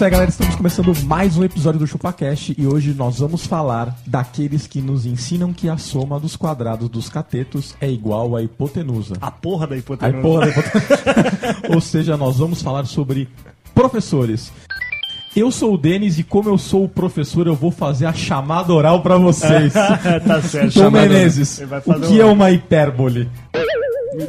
Isso aí, galera. Estamos começando mais um episódio do ChupaCast e hoje nós vamos falar daqueles que nos ensinam que a soma dos quadrados dos catetos é igual à hipotenusa. A porra da A hipotenusa. porra da hipotenusa. Ou seja, nós vamos falar sobre professores. Eu sou o Denis e como eu sou o professor, eu vou fazer a chamada oral pra vocês. tá certo. Tom Menezes, o que um- é uma hipérbole?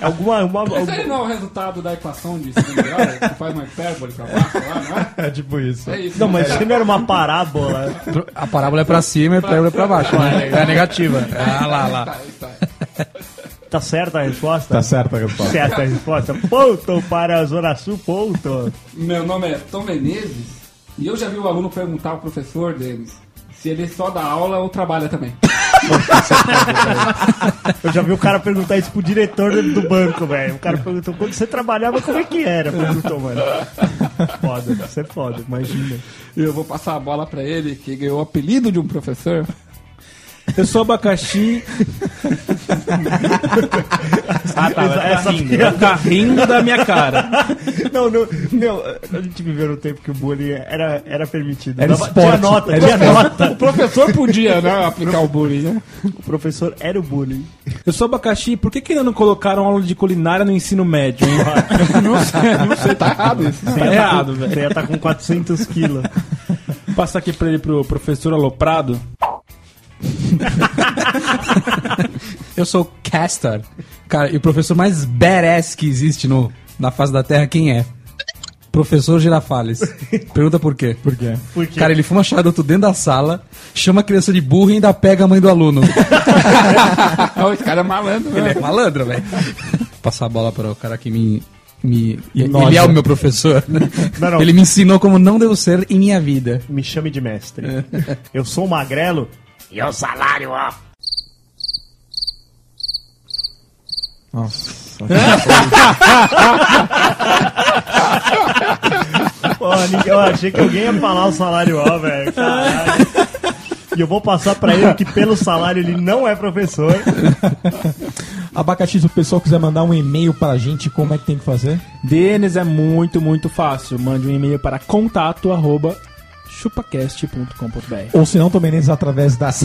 Alguma. Uma, Esse algum- aí não é o resultado da equação de grau? Que faz uma hipérbole pra baixo lá, não é? É tipo isso. É isso. Não, né? mas isso não era uma parábola. A parábola é pra cima e a parábola é pra baixo. né? É a negativa. Ah, lá, lá. Tá, tá. Tá certa a resposta? Tá certo a resposta. Certa a resposta. Ponto para a Zona Sul, ponto. Meu nome é Tom Menezes e eu já vi o aluno perguntar ao professor deles se ele só dá aula ou trabalha também. Eu já vi o cara perguntar isso pro diretor do banco, velho. O cara perguntou quando você trabalhava, como é que era? Perguntou, mano. Foda, isso é foda, imagina. E eu vou passar a bola pra ele, que ganhou o apelido de um professor. Eu sou abacaxi. ah, tá. Essa- essa Essa rindo. Tá rindo da minha cara. Não, não, meu, a gente viveu no tempo que o bullying era, era permitido. Era Dava- esporte. Tinha nota, Era tinha esporte. nota. O professor podia, né, aplicar o bullying, né? O professor era o bullying. Eu sou abacaxi. Por que, que ainda não colocaram aula de culinária no ensino médio, hein? Não sei, não sei, tá errado isso. Tá errado, velho. Você ia estar com 400 quilos. Vou passar aqui pra ele pro professor Aloprado. Eu sou o Castor. Cara, e o professor mais badass que existe no, na face da Terra, quem é? Professor Girafales. Pergunta por quê? Por quê? Por quê? Cara, ele fuma charuto dentro da sala, chama a criança de burro e ainda pega a mãe do aluno. Esse cara é malandro, Ele né? é malandro, velho. Passar a bola para o cara que me. me ele é o meu professor. né? Não, não. Ele me ensinou como não devo ser em minha vida. Me chame de mestre. Eu sou um magrelo e o salário, ó. Nossa. Pô, ninguém- eu achei que alguém ia falar o salário, ó, velho. Caralho. E eu vou passar pra ele que pelo salário ele não é professor. Abacaxi, se o pessoal quiser mandar um e-mail pra gente, como é que tem que fazer? Denis é muito, muito fácil. Mande um e-mail para contato arroba chupacast.com.br. Ou se não, Tom Menezes através das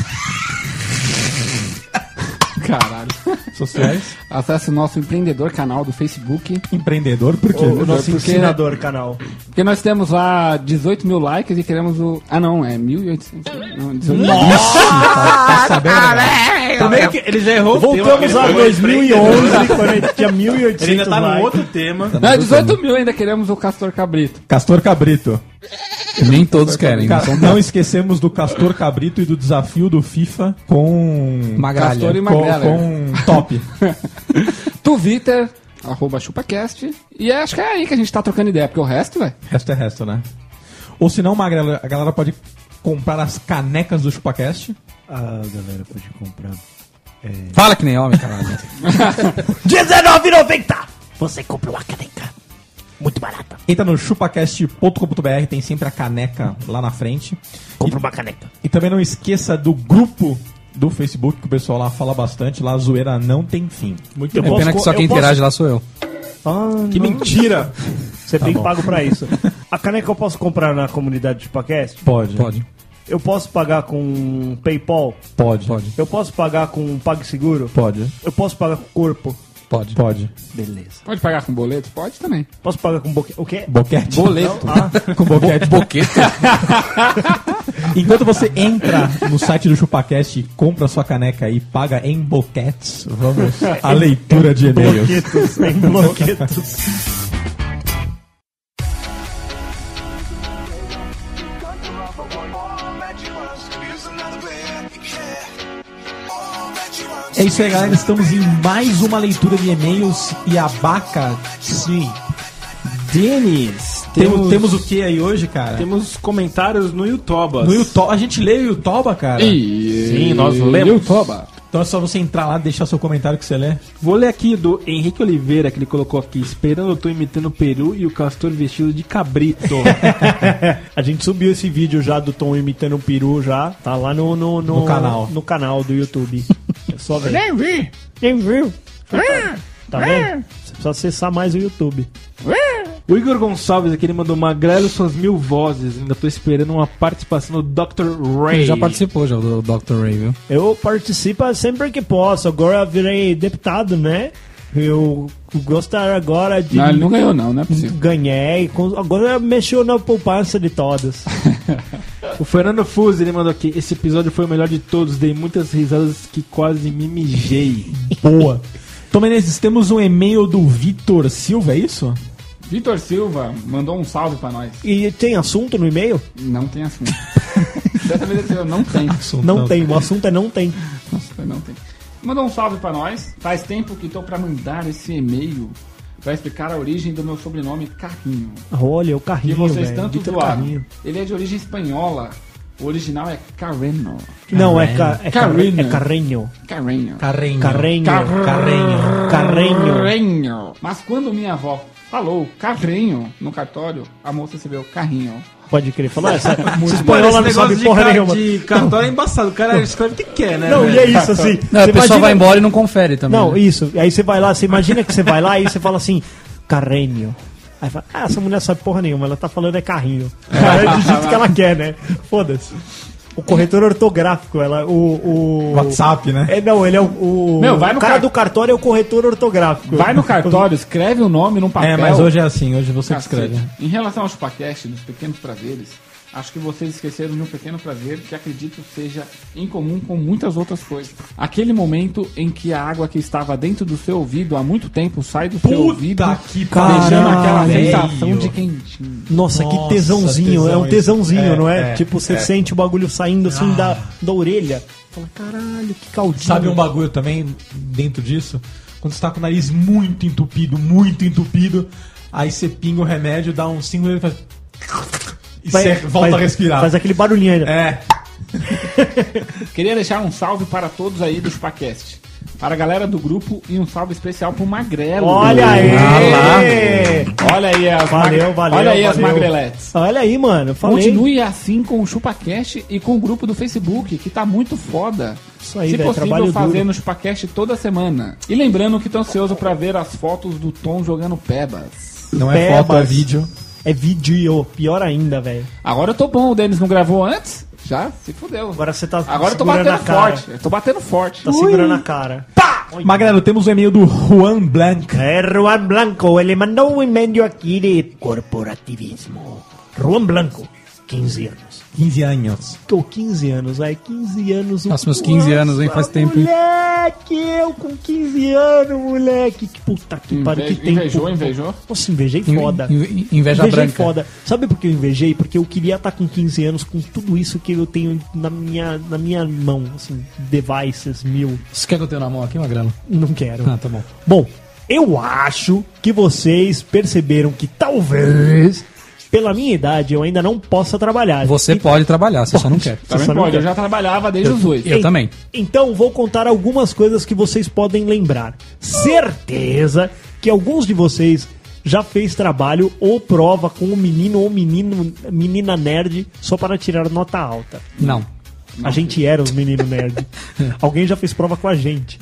Caralho. Sociais. Acesse o nosso empreendedor canal do Facebook. Empreendedor, por quê? O, o nosso Porque- ensinador canal. Porque nós temos lá 18 mil likes e queremos o. Ah, não, é 1.800. Não, 18 mil. Tá sabendo? né? Também que ele já errou. Voltamos a 2011, quando ele tinha 1.800 Ele ainda tá num likes. outro tema. Não, é 18 mil ainda queremos o Castor Cabrito. Castor Cabrito. Nem todos querem. Ca- São Não esquecemos do Castor Cabrito e do desafio do FIFA com. Magralha. Castor e com, Magrela. com top. Twitter, arroba ChupaCast. E acho que é aí que a gente tá trocando ideia, porque o resto, velho. resto é resto, né? Ou se não, Magrela, a galera pode comprar as canecas do ChupaCast. Ah, galera, pode comprar. Fala que nem homem, caralho. R$19,90! Você compra uma caneca. Muito barata. Entra no chupacast.com.br, tem sempre a caneca lá na frente. Compra uma caneca. E também não esqueça do grupo do Facebook, que o pessoal lá fala bastante. Lá a zoeira não tem fim. Muito É pena que só quem interage lá sou eu. Ah, Que mentira. Você tem pago pra isso. A caneca eu posso comprar na comunidade de podcast? Pode. Pode. Eu posso pagar com PayPal? Pode. Pode. Eu posso pagar com PagSeguro? Pode. Eu posso pagar com corpo? Pode. Pode. Beleza. Pode pagar com boleto? Pode também. Posso pagar com boque... O quê? Boquete. Boleto. Ah, Com boquete. Boquete? Enquanto você entra no site do ChupaCast e compra sua caneca e paga em boquetes, vamos à leitura de e-mails. bloquetos. Tem bloquetos. É isso aí, galera. Estamos em mais uma leitura de e-mails e abaca. Sim. Denis, Temos, temos o que aí hoje, cara? Temos comentários no YouTube. No YouTube. A gente lê o YouTube, cara? Sim, nós lemos. Então é só você entrar lá e deixar seu comentário que você lê. Vou ler aqui do Henrique Oliveira, que ele colocou aqui. Esperando, eu tô imitando o Peru e o Castor vestido de cabrito. A gente subiu esse vídeo já do Tom imitando um peru já. Tá lá no, no, No canal. No canal do YouTube. Só ver. Nem vi. Nem viu. Tá vendo? Você precisa acessar mais o YouTube. o Igor Gonçalves aqui, ele mandou Magrelo suas mil vozes. Ainda tô esperando uma participação do Dr. Ray. Ele já participou já do Dr. Ray, viu? Eu participo sempre que posso. Agora eu virei deputado, né? Eu gostaria agora de. Não, ele não ganhou, não, não é possível. Ganhei. Agora mexeu na poupança de todas. O Fernando Fuzzi, ele mandou aqui. Esse episódio foi o melhor de todos. Dei muitas risadas que quase me mijei. Boa. Tom Menezes, temos um e-mail do Vitor Silva, é isso? Vitor Silva mandou um salve pra nós. E tem assunto no e-mail? Não tem assunto. Dessa vez não tem. Não tem. O assunto é não tem. Nossa, não tem. Mandou um salve pra nós. Faz tempo que tô pra mandar esse e-mail pra explicar a origem do meu sobrenome Carrinho. Olha, o Que carrinho, vocês velho. tanto Vitor zoaram. Carrinho. Ele é de origem espanhola. O original é Carreno. Não, é, ca, é, Carrinho. carrinho. é carrinho. Carrenho. Carrenho. Carrenho. Carrenho. Carrenho. Carrenho. Mas quando minha avó falou carrenho no cartório, a moça escreveu carrinho. Pode crer. Falou, essa espanhola não esse sabe negócio porra de, nenhuma. de cartório é embaçado. O cara escreve o que quer, né? Não, velho? e é isso, assim. Não, a pessoa imagina- vai embora e não confere também. Não, né? isso. Aí você vai lá, você imagina que você vai lá e você fala assim, carrenho. Aí fala, ah, essa mulher sabe porra nenhuma, ela tá falando é carrinho. Cara, é do jeito que ela quer, né? Foda-se. O corretor ortográfico, ela, o, o... WhatsApp, né? É, não, ele é o, o, Meu, vai o no cara car- do cartório é o corretor ortográfico. Vai no cartório, escreve o nome num papel. É, mas hoje é assim, hoje você que Cacete. escreve. Em relação ao ChupaCast, dos pequenos prazeres, acho que vocês esqueceram de um pequeno prazer que acredito seja em comum com muitas outras coisas. Aquele momento em que a água que estava dentro do seu ouvido há muito tempo sai do seu Puta ouvido, que deixando aquela sensação de quentinho. Nossa, que Nossa, tesãozinho. é um tesão tesãozinho. É, não é? é, tipo, você é. sente o bagulho saindo assim da, da orelha. Fala, caralho, que caldinho. Sabe um bagulho também dentro disso? Quando você tá com o nariz muito entupido, muito entupido, aí você pinga o remédio, dá um símbolo e faz. E Vai- volta faz- a respirar. Faz aquele barulhinho ainda. É. Queria deixar um salve para todos aí do ChupaCast. Para a galera do grupo e um salve especial pro Magrelo. Olha aí! Olha aí as, Valeu, mag- valeu, Olha aí as valeu. magreletes. Olha aí, mano. Falei. Continue assim com o ChupaCast e com o grupo do Facebook, que tá muito foda. Isso aí, Se velho, possível, fazer no ChupaCast toda semana. E lembrando que tô ansioso pra ver as fotos do Tom jogando pebas. Não é Pebas. foto, é vídeo. É vídeo. Pior ainda, velho. Agora eu tô bom, o Denis não gravou antes? Já se fudeu. Agora você tá Agora eu tô segurando batendo a cara. forte. Eu tô batendo forte. Tá segurando a cara. Magrelo, temos o e-mail do Juan Blanc. É Juan Blanco, ele mandou um e-mail aqui de corporativismo. Juan Blanco, 15 anos. 15 anos. Tô 15 anos, aí 15 anos. Nossa, meus 15 anos, hein? Faz Nossa, tempo, hein? Moleque, eu com 15 anos, moleque. Que puta que pariu, que tempo. invejou, invejou? Nossa, invejei foda. Inve- Inveja invejei branca. foda. Sabe por que eu invejei? Porque eu queria estar com 15 anos com tudo isso que eu tenho na minha, na minha mão, assim, devices mil. Você quer que eu tenha na mão aqui, Magrelo? Não quero. Ah, tá bom. Bom, eu acho que vocês perceberam que talvez, pela minha idade, eu ainda não possa trabalhar. Você E- pode trabalhar, você só não quer. Você Também não pode, quer. eu já trabalhava desde os oito. Eu também. Então vou contar algumas coisas que vocês podem lembrar. Certeza que alguns de vocês já fez trabalho ou prova com um menino ou menino, menina nerd só para tirar nota alta. Não. a gente era os meninos nerd. Alguém já fez prova com a gente.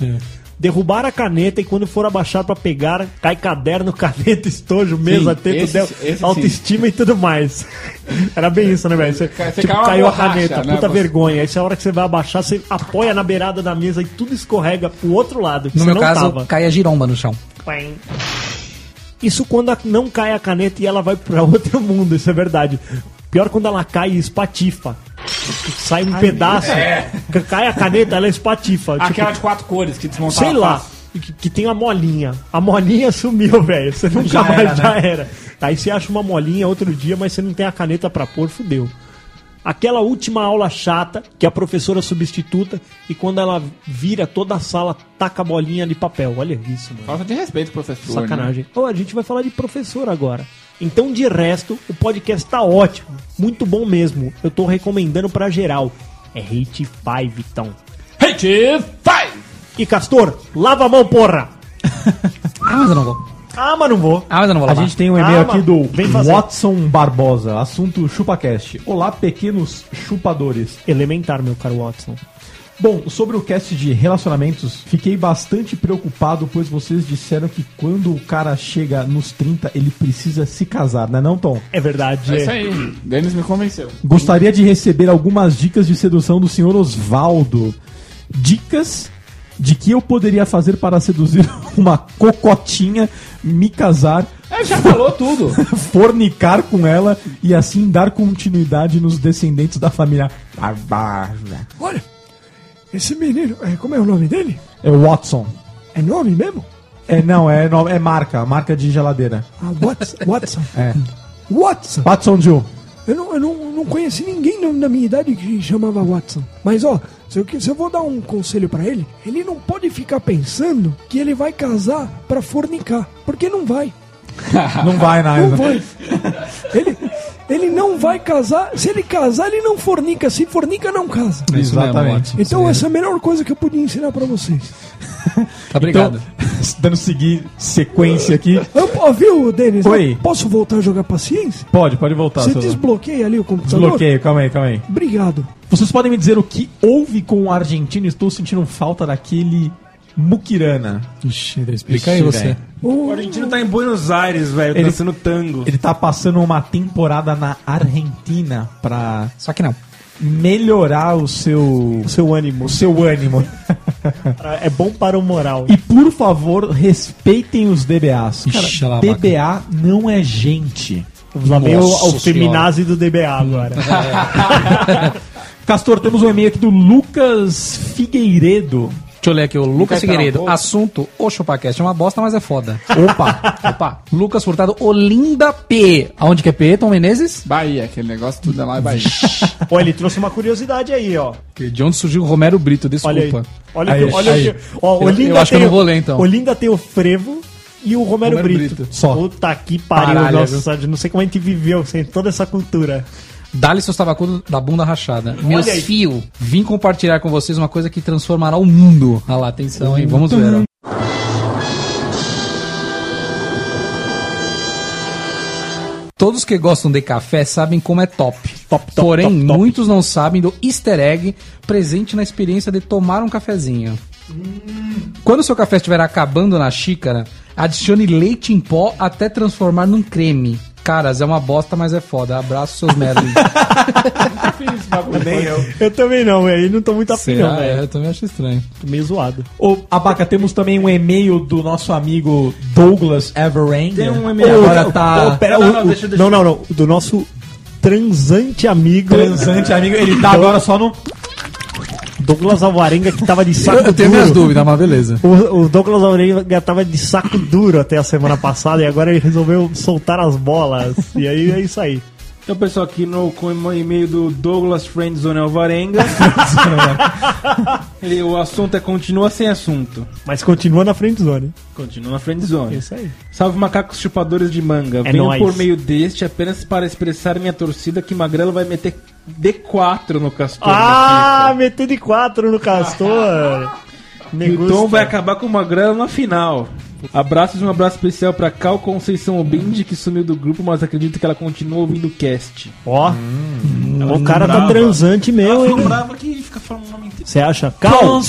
Derrubar a caneta e quando for abaixar pra pegar, cai caderno, caneta, estojo, mesa, teto, esse- del- esse sim. autoestima e tudo mais. Era bem isso, né, velho? Você, tipo, caiu a caneta, né, puta você- vergonha. Aí, se a hora que você vai abaixar, você apoia na beirada da mesa e tudo escorrega pro outro lado. que No você meu não caso, tava. cai a giromba no chão. Isso quando a- não cai a caneta e ela vai pra outro mundo, isso é verdade. Pior quando ela cai e espatifa. Sai um pedaço, cai a caneta, ela espatifa. Tipo, Aquela de quatro cores que desmontava sei lá, que, que tem uma molinha. A molinha sumiu, velho. Você nunca Já mais era, já né? era. Aí você acha uma molinha outro dia, mas você não tem a caneta pra pôr, fudeu. Aquela última aula chata, que a professora substituta, e quando ela vira toda a sala, taca a bolinha de papel. Olha isso, mano. Falta de respeito, professor. né? Sacanagem. Ô, a gente vai falar de professor agora. Então, de resto, o podcast tá ótimo. Muito bom mesmo. Eu tô recomendando pra geral. É Hate 5, então. Hate five! E Castor, lava a mão, porra! Ah, mas eu não vou. Ah, mas não vou. Ah, mas eu não vou A lavar. gente tem um e-mail Ah, aqui do. Watson Barbosa, assunto ChupaCast. Olá, pequenos chupadores. Elementar, meu caro Watson. Bom, sobre o cast de relacionamentos, fiquei bastante preocupado, pois vocês disseram que quando o cara chega nos 30, ele precisa se casar, né não, Tom? É verdade. É isso aí. Denis me convenceu. Gostaria de receber algumas dicas de sedução do senhor Osvaldo. Dicas de que eu poderia fazer para seduzir uma cocotinha, me casar, É, já falou tudo. fornicar com ela e assim dar continuidade nos descendentes da família. Olha, esse menino, é, como é o nome dele? É o Watson. É nome mesmo? É, não, é, no- é marca, marca de geladeira. Ah, Watson. Watson. É. Watson. Watson. Eu não, eu não, não conheci ninguém na, minha idade que chamava Watson. Mas ó, se eu, se eu vou dar um conselho pra ele, ele não pode ficar pensando que ele vai casar pra fornicar. Porque não vai. Não vai, Não Naisa. vai. Ele, ele não vai casar. Se ele casar, ele não fornica. Se fornica, não casa. É Exatamente. Então essa é a melhor coisa que eu podia ensinar pra vocês. Tá obrigado. Então, dando seguir sequência aqui. Eu, ó, viu, Denis? Oi. Posso voltar a jogar paciência? Pode, pode voltar. Você desbloqueia ali o computador? Desbloqueio, calma aí, calma aí. Obrigado. Vocês podem me dizer o que houve com o argentino? Estou sentindo falta daquele Mukirana. Ixi, explica aí Ixi, você. velho. O argentino tá em Buenos Aires, velho, Ele- dançando tango. Ele tá passando uma temporada na Argentina pra Só que não. melhorar o seu O seu ânimo. o seu ânimo. É bom para o moral. E por favor, respeitem os DBAs. Cara, Ixi, lá, DBA não é gente. Vamos lá, o feminazi do DBA agora. Castor, temos um e-mail aqui do Lucas Figueiredo. Deixa eu ler aqui, o Lucas um Figueiredo. Assunto, o ChupaCast é uma bosta, mas é foda. Opa! Opa, Lucas Furtado, Olinda P. Aonde que é P, Tom Menezes? Bahia, aquele negócio tudo é lá é Bahia. Ó, ele trouxe uma curiosidade aí, ó. De onde surgiu o Romero Brito, Olha aí. desculpa. Olha, Aí, que- olha aí. que- ó, Eu- Olinda eu acho que eu tem não o- vou ler, então. Olinda tem o Frevo e o Romero, Romero Brito. Brito. Só. Puta que pariu, Paralha, nossa, eu não sei como a gente viveu sem toda essa cultura. Dá-lhe seus tabacudos da bunda rachada. Meus aí. fios, vim compartilhar com vocês uma coisa que transformará o mundo. Ah lá, atenção, hein? Vamos ver, ó. Todos que gostam de café sabem como é top. Top, top, Porém, top, top. muitos não sabem do easter egg presente na experiência de tomar um cafezinho. Quando seu café estiver acabando na xícara, adicione leite em pó até transformar num creme. Caras, é uma bosta, mas é foda. Abraço, seus merda. Nem eu. Eu também não, velho. Não tô muito afim, não, Será? É, velho. eu também acho estranho. Tô meio zoado. Ô, Abaca, temos também um e-mail do nosso amigo Douglas Everend. Tem um e-mail. Agora tá Ô, pera, Não, não, deixa- deixa- não, não, não. Do nosso transante amigo transante amigo. Ele tá agora só no... Douglas Alvarenga, que tava de saco Eu tenho minhas duro. dúvidas, mas beleza. O, o Douglas Alvarenga tava de saco duro até a semana passada e agora ele resolveu soltar as bolas. E aí é isso aí. Então, pessoal, aqui no com o e-mail do Douglas Friendzone Alvarenga. Ele, o assunto é continua sem assunto. Mas continua na frente zone. Continua na friendzone. Isso aí. Salve macacos chupadores de manga. É Venho nóis. por meio deste apenas para expressar minha torcida que Magrelo vai meter D4 no Castor. Ah, de quatro no Castor. E o Tom vai acabar com o Magrelo na final. Abraços e um abraço especial pra Cal Conceição Obindi, que sumiu do grupo, mas acredito que ela continua ouvindo o cast. Ó, o cara tá transante mesmo, hein? brava que fica falando o nome inteiro. Você acha? Cal?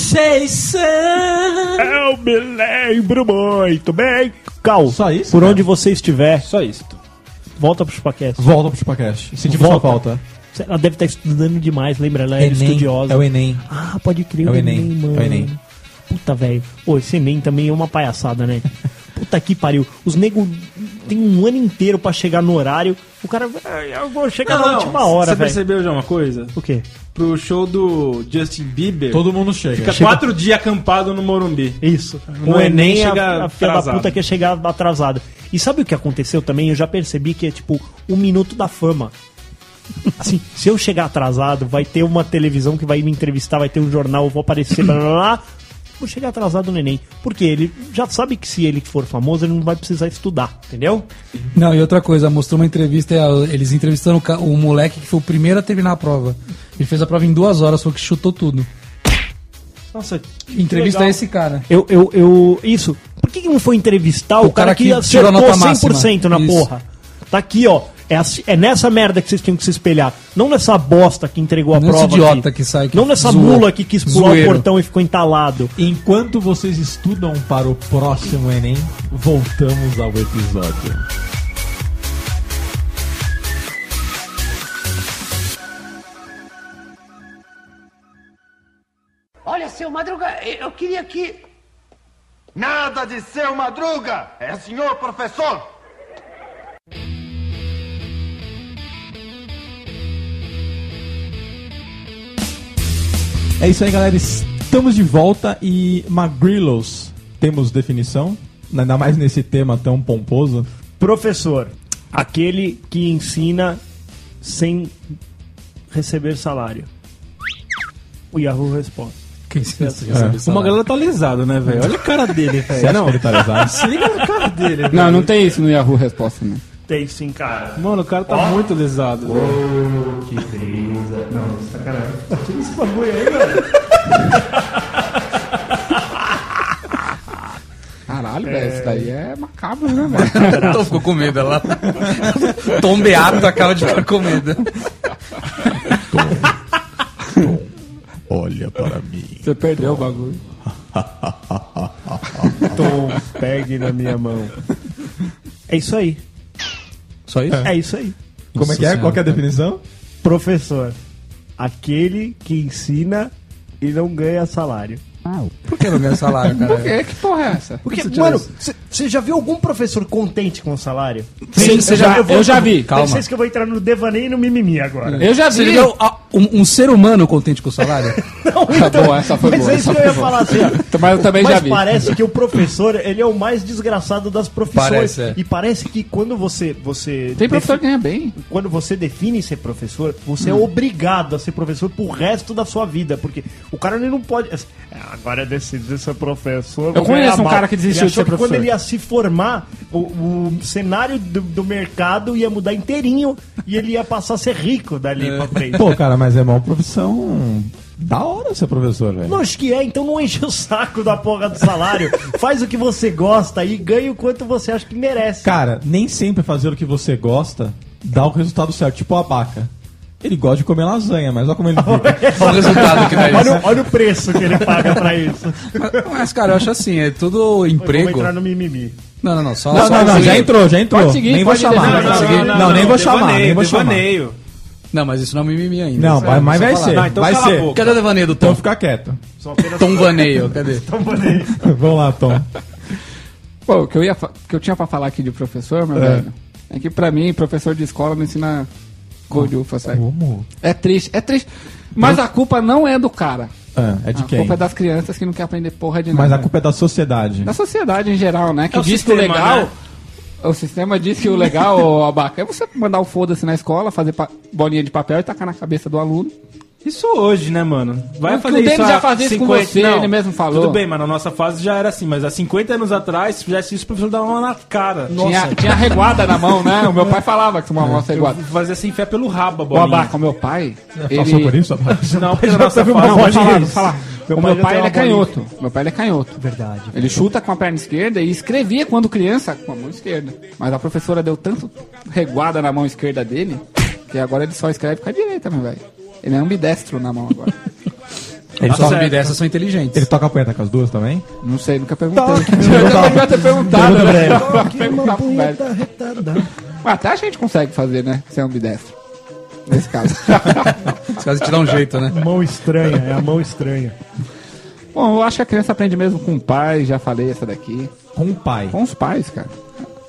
Eu me lembro muito bem. Cal, Só isso, por cara? onde você estiver, Só isso. volta pro Chupacast. Volta pro Chupacast. Sentimos sua Volta. falta. Ela deve estar estudando demais, lembra? Ela é estudiosa. É o Enem. Ah, pode crer, É o Enem, mano. é o Enem. Puta, velho. Pô, esse Enem também é uma palhaçada, né? Puta que pariu. Os nego tem um ano inteiro pra chegar no horário. O cara, "Ah, eu vou chegar na última hora, Você velho. percebeu já uma coisa? O quê? Pro show do Justin Bieber, Todo mundo chega. fica quatro dias acampado no Morumbi. Isso. No o Enem, Enem a, chega a filha da puta quer chegar atrasado. E sabe o que aconteceu também? Eu já percebi que é tipo o minuto da fama. Assim, se eu chegar atrasado, vai ter uma televisão que vai me entrevistar, vai ter um jornal, eu vou aparecer, blá blá blá. Vou chegar atrasado no Enem. Porque ele já sabe que se ele for famoso, ele não vai precisar estudar, entendeu? Não, e outra coisa, mostrou uma entrevista, é, eles entrevistando o, moleque que foi o primeiro a terminar a prova. Ele fez a prova em duas horas, falou que chutou tudo. Nossa, Entrevista legal. esse cara. Eu, eu, eu. Isso. Por que, que não foi entrevistar o, O cara, cara que que acertou tirou a nota 100% na máxima. porra? Tá aqui, ó. É, assim- é nessa merda que vocês tinham que se espelhar. Não nessa bosta que entregou a Não prova. idiota aqui. que sai, que Não nessa zoa. mula que quis pular Zoeiro. o portão e ficou entalado. Enquanto vocês estudam para o próximo Enem, voltamos ao episódio. Olha, seu Madruga, eu queria que. Nada de seu Madruga! É senhor professor! É isso aí, galera. Estamos de volta e Magrillos, temos definição? Ainda mais nesse tema tão pomposo. Professor, aquele que ensina sem receber salário. O Yahoo responde. Quem se É. Uma galera tá alisada, né, velho? Olha a cara dele, Você velho. acha que ele tá lesado? Se liga na cara dele. Não, não tem isso no Yahoo Resposta, né? Tem sim, cara. Mano, o cara tá muito alisado, velho. Esse bagulho aí, velho. Caralho, velho, isso daí é macabro, né, velho? Tom ficou com medo lá. Tom Beato acaba de ficar com medo. Olha para mim. Você perdeu o bagulho. Tom, pegue na minha mão. É isso aí. Só isso? É isso aí. Como é que é? Qual que é a definição? Professor, aquele que ensina e não ganha salário. Por que não ganha salário, cara? Que, que porra é essa? Porque, mano, isso? Você já viu algum professor contente com o salário? Sim, você já- eu já vi. Calma. Calma. Vocês que eu vou entrar no devaneio e no mimimi agora. Eu já Você vi. já viu ah, um, um ser humano contente com o salário? Tá bom, essa foi Mas boa. é isso que eu ia falar assim, ó. Mas eu também Mas já vi. parece que o professor, ele é o mais desgraçado das profissões. Parece, é. E parece que quando você, você Tem professor que ganha bem. quando você define ser professor, você é obrigado a ser professor pro resto da sua vida, porque o cara ele não pode. "É, Agora eu decidi ser professor. vou conheço um mal." cara que desistiu de ser professor. Quando ele ia se formar, o, o cenário do, do mercado ia mudar inteirinho e ele ia passar a ser rico dali pra frente. Pô, cara, mas é uma profissão da hora ser professor, velho. Lógico que é, então não enche o saco da porra do salário. Faz o que você gosta e ganha o quanto você acha que merece. Cara, nem sempre fazer o que você gosta dá o resultado certo. Tipo o abaca. Ele gosta de comer lasanha, mas olha como ele fica. Olha o resultado que dá olha, isso. olha o preço que ele paga pra isso. Mas, cara, eu acho assim, é tudo Vamos emprego. entrar no mimimi. Não, não, não, só... Não, só não, não, seguir. já entrou, já entrou. Pode seguir, nem vou chamar. Não, não, seguir. não, não, nem vou chamar, nem vou chamar. Não, mas isso não é um mimimi ainda. Não, vai- é mas vai falar. ser. Não, então vai ser. boca. Cadê o devaneio do Então Tom? fica quieto. Tom Vaneio, cadê? Vamos lá, Tom. Pô, o que eu, ia que eu tinha pra falar aqui de professor, meu É. velho, é que pra mim, professor de escola não ensina gordufa, sabe? Como? É triste, é triste. Mas a culpa não é do cara. É, é de a quem? culpa é das crianças que não querem aprender porra de nada. Mas a culpa é da sociedade. Da sociedade em geral, né? Que É o diz sistema, que o legal. né? O sistema diz que o legal, Abaca, é você mandar o foda-se na escola, fazer bolinha de papel e tacar na cabeça do aluno. Isso hoje, né, mano? Vai Mas fazer o isso já fazia isso com você, ele mesmo falou. Tudo bem, mas na nossa fase já era assim, mas há 50 anos atrás, se fizesse isso, o professor dava uma na cara. Tinha, tinha reguada na mão, né? O meu pai falava que tomava uma reguada. Eu fazia assim, fé pelo rabo, a O bolinha. Abaca, o meu pai. Passou por Ele... isso, rapaz? Não, na nossa fase... Não, bolinha falar, falar. Meu o pai meu pai ele é canhoto. Meu pai ele é canhoto. Verdade. Ele chuta com a perna esquerda e escrevia quando criança com a mão esquerda. Mas a professora deu tanto reguada na mão esquerda dele que agora ele só escreve com a direita, meu velho. Ele é ambidestro na mão agora. Ele, Só toca, dessas são inteligentes. ele toca a punheta com as duas também? Não sei, nunca perguntei. Toque. Eu devia ter perguntado, né? ele. Eu vou Que perguntar uma punheta retardada. Até a gente consegue fazer, né? Ser ambidestro. Nesse caso. Os caras te dão um jeito, né? Mão estranha, é a mão estranha. Bom, eu acho que a criança aprende mesmo com o pai, já falei essa daqui. Com o pai. Com os pais, cara.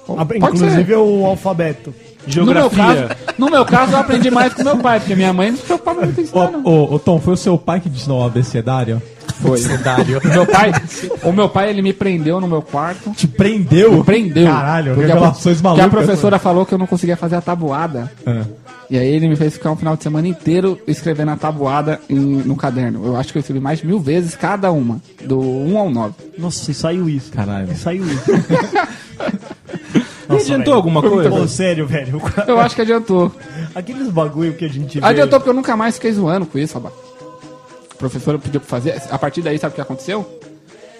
Pode Inclusive ser. é o alfabeto. No meu, Geografia. caso, no meu caso, eu aprendi mais com meu pai, porque minha mãe não se preocupava muito com isso, Ô, não. ô, ô, Tom, foi o seu pai que te ensinou o abecedário? Foi. meu pai, o meu pai, ele me prendeu no meu quarto. Te prendeu? Me prendeu. Caralho, Porque a, revelações porque a malucas. professora falou que eu não conseguia fazer a tabuada. Ah. E aí ele me fez ficar um final de semana inteiro escrevendo a tabuada em- no caderno. Eu acho que eu escrevi mais de mil vezes cada uma. Do 1 ao 9. Nossa, e saiu isso. Caralho. E saiu isso. E adiantou alguma coisa? Pô, sério, velho. Eu acho que adiantou. Aqueles bagulho que a gente vê. Adiantou porque eu nunca mais fiquei zoando com isso, Rabá. A professora pediu pra fazer. A partir daí, sabe o que aconteceu?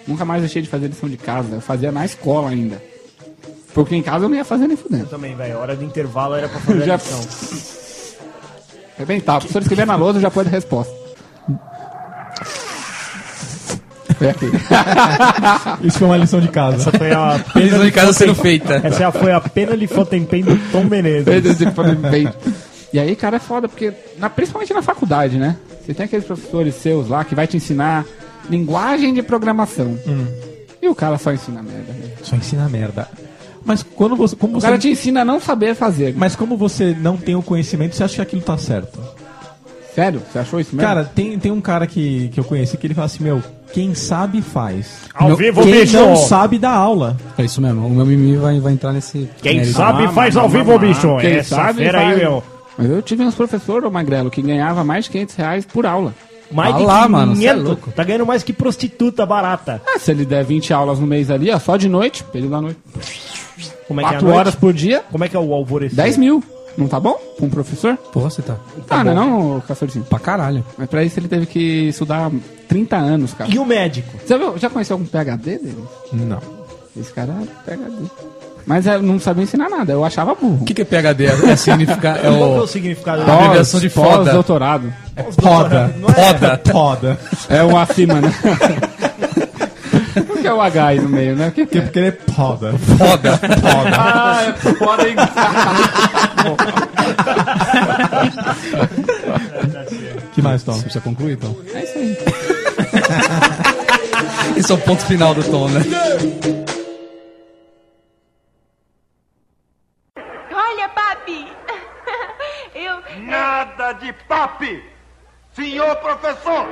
Nunca mais deixei de fazer lição de casa. Eu fazia na escola ainda. Porque em casa eu não ia fazer nem fudendo. Também, velho. Hora do intervalo era pra fazer Já- a lição. Arrebentar. O professor escrever na lousa já pode a resposta. Foi aqui. Isso foi uma lição de casa. Essa foi a Lição de casa sendo feita. Essa foi a pena de Fotempen do Tom Menezes. Peito. E aí, cara, é foda, porque na- principalmente na faculdade, né? Você tem aqueles professores seus lá que vai te ensinar linguagem de programação. E o cara só ensina merda. né? Só ensina merda. Mas quando você. Como O você cara te ensina a não saber fazer. Mas como você não tem o conhecimento, você acha que aquilo tá certo? Sério? Você achou isso mesmo? Cara, tem, tem um cara que, que eu conheci que ele fala assim, meu, quem sabe faz. Ao vivo, Quem bicho! não sabe dá aula. É isso mesmo. O meu mimimi vai, vai entrar nesse. Quem mérito. sabe faz ao vivo, bicho. Quem Essa sabe fera aí, faz. meu. Mas eu tive uns professores, ô Magrelo, que ganhava mais de 500 reais por aula. Mais Ah de lá, mano, cê é 500. louco. Tá ganhando mais que prostituta barata. Ah, se ele der 20 aulas no mês ali, ó, só de noite, período da noite. Como é que é a 4 noite? horas por dia, Como é que é o alvorecer? 10 mil. Não tá bom? Com um professor? Porra, você tá. ah, não, é não, Castorzinho. Pra caralho. Mas pra isso ele teve que estudar 30 anos, cara. E o médico? Você viu, já conheceu algum PHD dele? Não. Esse cara é PHD. Mas eu não sabia ensinar nada, eu achava burro. O que, que é PHD? É. É Qual que é o o. significado? Pós- abreviação de foda. Pós-doutorado. Poda. Foda. Poda. É um acima, né? Por que é o H aí no meio, né? O que, que é? Porque ele é poda. Foda. Foda. Ah, é foda, hein? que mais, Tom? Você precisa concluir, então. É isso aí. Esse é o ponto final do tom, né? Olha, papi! Eu. Nada de papi! Senhor professor!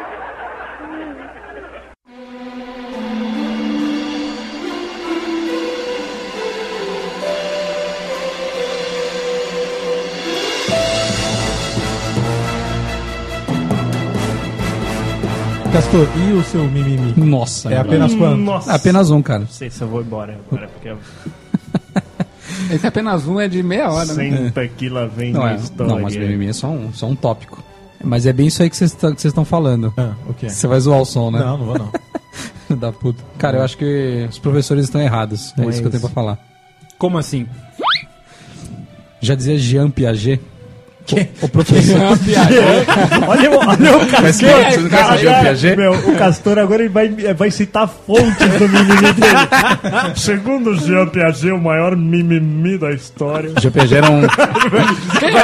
Castor, e o seu mimimi? Nossa. É mano. apenas quanto? Nossa. Apenas um, cara. Não sei se eu vou embora agora, porque Esse é apenas um é de meia hora, né? senta que lá vem Não, a é, história. não mas mimimi é só um, só um tópico. Mas é bem isso aí que vocês tá- que vocês estão falando. Ah, o quê? Você vai zoar o som, né? Não, não vou não. da puta. Cara, eu acho que os professores estão errados. É Não isso é que eu tenho isso. pra falar. Como assim? Já dizia Jean Piaget. O, o professor. Olha, olha o Castor. Jean Cara, Piaget? Meu, o Castor agora ele vai, vai citar fontes do mimimi dele. Segundo Jean Piaget, o maior mimimi da história. Jean Piaget era um.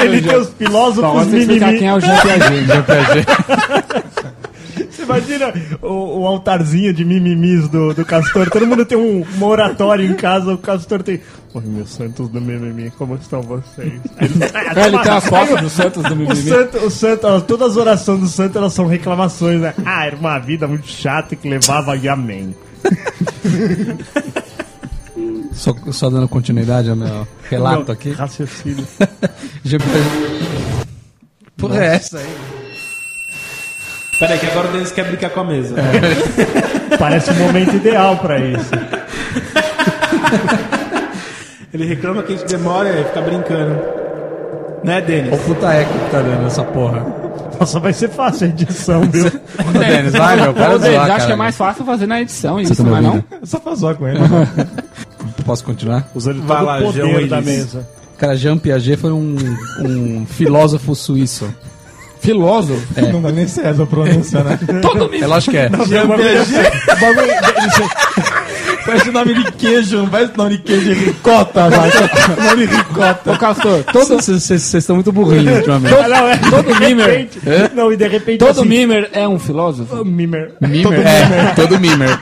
Ele tem os filósofos mimimi. quem é o Jean Piaget. Jean Piaget. Imagina o, o altarzinho de mimimis do, do Castor. Todo mundo tem um, um oratório em casa. O Castor tem. Oi, meus santos do mimimi, como estão vocês? Aí ele, É, tem as fotos dos Santos do O Mimimi. santo, o santo, ó, todas as orações do santo elas são reclamações, né? Ah, era uma vida muito chata que levava a amém. Só, só dando continuidade ao meu relato aqui. Raciocínio. Porra, é essa aí? Peraí, que agora o Denis quer brincar com a mesa. Parece o momento ideal pra isso. Ele reclama que a gente demora e fica brincando. Né, Denis? O puta eco que tá dando essa porra. Nossa, vai ser fácil a edição, viu? Ô, Denis, vai, meu. Para Ô, de Denis, zoar, acho que é cara. mais fácil fazer na edição Você isso, tá me não é ouvindo? É só zoar com ele. Posso continuar? Usando todo Vai lá, o poder da mesa. Cara, Jean Piaget foi um, um filósofo suíço. Filósofo. Não dá nem ser essa pronúncia, né? Todo É lógico que é. Jean Piaget. O bagulho- Parece nome de queijo, não parece nome de queijo de ricota, vai. Nome de ricota. Ô, Castor, Todos vocês estão muito burrinhos ultimamente. Ah, não, é, todo mimer, repente- Não, e de repente. todo assim, mimer é um filósofo? Mimer. Mimer? É, todo mimer.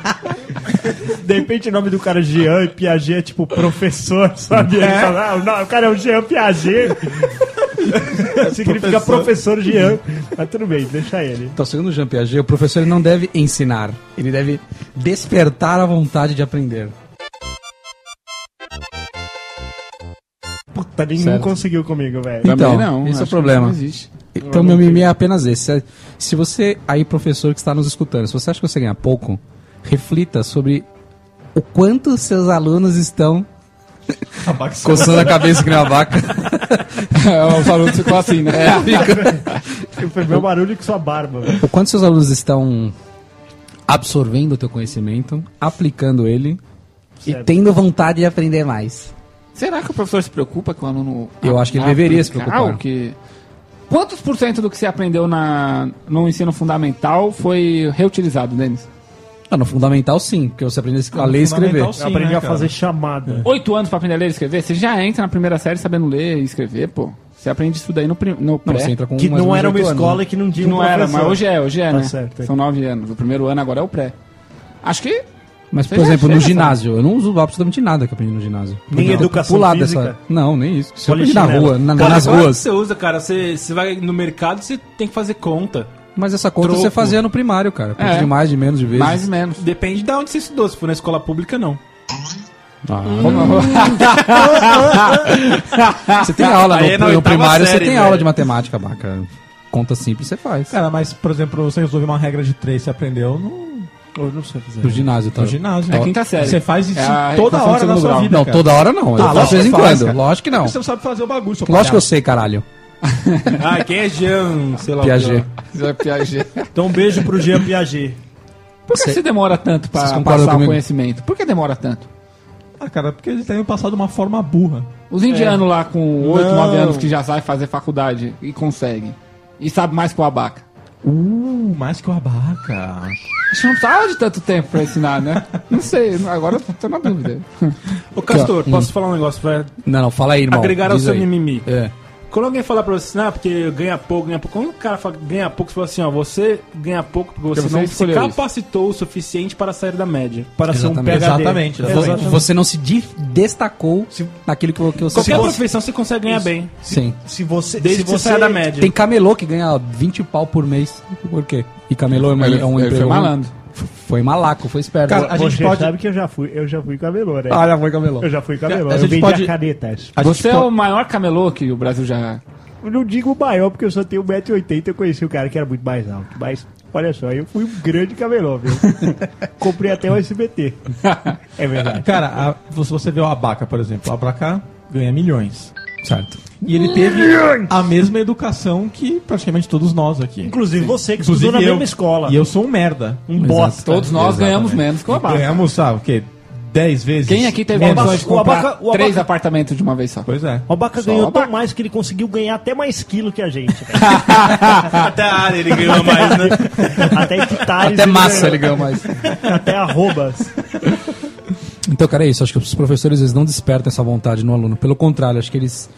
De repente o nome do cara é Jean e Piaget é tipo professor, sabe? Ele fala, ah, não, o cara é o Jean Piaget. Significa professor Jean. Mas tudo bem, deixa ele. Então, segundo o Jean Piaget, o professor não deve ensinar, ele deve despertar a vontade de aprender. Puta, nenhum Certo. conseguiu comigo, velho. Também Então, não, esse é o problema. Então, meu mimimi é apenas esse. Se- Se você, aí, professor que está nos escutando, se você acha que você ganha pouco, reflita sobre o quanto seus alunos estão coçando a cabeça que nem uma vaca. Os alunos ficam assim, né? É, fica. Foi meu barulho com sua barba. O quanto seus alunos estão absorvendo o teu conhecimento, aplicando ele e Certo. tendo vontade de aprender mais. Será que o professor se preocupa com o aluno? Eu acho que ele deveria se preocupar. o que... Quantos por cento do que você aprendeu na, no ensino fundamental foi reutilizado, Denis? Ah, no fundamental, sim, porque você aprende a no ler e escrever. sim. Eu aprendi né, a cara? fazer chamada. Oito anos pra aprender a ler e escrever? Você já entra na primeira série sabendo ler e escrever, pô. Você aprende isso daí no, prim- no Não, pré. você entra com Que não era uma anos, escola né? e que não tinha Que um não era, mas hoje é, hoje é, Tá né? certo, é. São nove anos. O primeiro ano agora é o pré. Acho que Mas, por Você exemplo, no ginásio, eu não uso absolutamente nada que eu aprendi no ginásio. Nem ter educação física? Não, nem isso. Se eu aprendi na rua, na- Cara, nas ruas. Você usa, cara. Você, você vai no mercado, você tem que fazer conta. Mas essa conta Troco. você fazia no primário, cara. É. de mais, de menos, de vezes. mais e menos. Depende de onde você estudou. Se for na escola pública, não. Ah. Você tem aula Aí é na no, no primário, série, você tem velho. aula de matemática, baca. Conta simples você faz. Cara, mas, por exemplo, você resolveu uma regra de três, você aprendeu no, Eu não sei fazer. No ginásio, tá? no ginásio. É quinta série. Você faz isso É toda hora segundo sua grau. vida, Não, cara. toda hora não. Eu Ah, faço de lógico vez em quando. Lógico que não. Você não sabe fazer o bagulho, Lógico que eu sei, caralho. Ah, quem é Jean, sei lá o Piaget. que. Então, um beijo pro Jean Piaget. Por que Cê- você demora tanto concordam passar o conhecimento? Por que demora tanto? Ah, cara, porque eles têm passado de uma forma burra. Os indianos lá com 8, Não. 9 anos que já sabem fazer faculdade e conseguem. E sabe mais que o abaca. Uh, mais que o abaca. A gente não precisava de tanto tempo pra ensinar, né? Não sei, agora eu tô na dúvida. Ô, Castor, Hum. posso falar um negócio? Vai Não, não, fala aí, irmão. agregar ao seu aí. mimimi. É. Quando alguém falar pra você, não, porque ganha pouco, ganha pouco. Quando o cara fala ganha pouco, você fala assim, ó, você ganha pouco porque você, Porque você não se escolheu isso. capacitou o suficiente para sair da média. Para ser um Exatamente. PhD. Exatamente, exatamente. Você não se destacou naquilo que, que você Qualquer gosta. profissão você consegue ganhar bem. Sim. Se você, Desde se que você você saia da média. Tem camelô que ganha 20 pau por mês. Por quê? E camelô é, uma- é um Ele foi emprego. malandro. Foi malaco, foi esperto. Cara, a gente Você pode- sabe que eu já fui, eu já fui camelô, né? ah, já foi camelô. Eu já fui camelô. A Eu gente vendi pode- canetas. A Você é o maior camelô que o Brasil já. Eu não digo maior porque eu só tenho 1,80m. Eu conheci um cara que era muito mais alto. Mas, olha só, eu fui um grande camelô, viu? Comprei até o SBT. É verdade. Cara, a- se você vê o abaca, por exemplo, o abaca ganha milhões. Certo. E ele teve a mesma educação que praticamente todos nós aqui. Inclusive você que Inclusive estudou na eu. mesma escola. E eu sou um merda. Um bosta. Todos nós ganhamos menos que o abaca. Ganhamos, sabe, o quê? 10 vezes? Quem aqui teve menos. condições de o comprar abaca- o três abaca- apartamentos de uma vez só? Pois é. O Abaca Só ganhou o Abaca. tão mais que ele conseguiu ganhar até mais quilo que a gente. velho. Até a área ele ganhou mais, né? até hectares. Até massa ele ganhou mais. Até arrobas. Então, cara, é isso. Acho que os professores eles não despertam essa vontade no aluno. Pelo contrário, acho que eles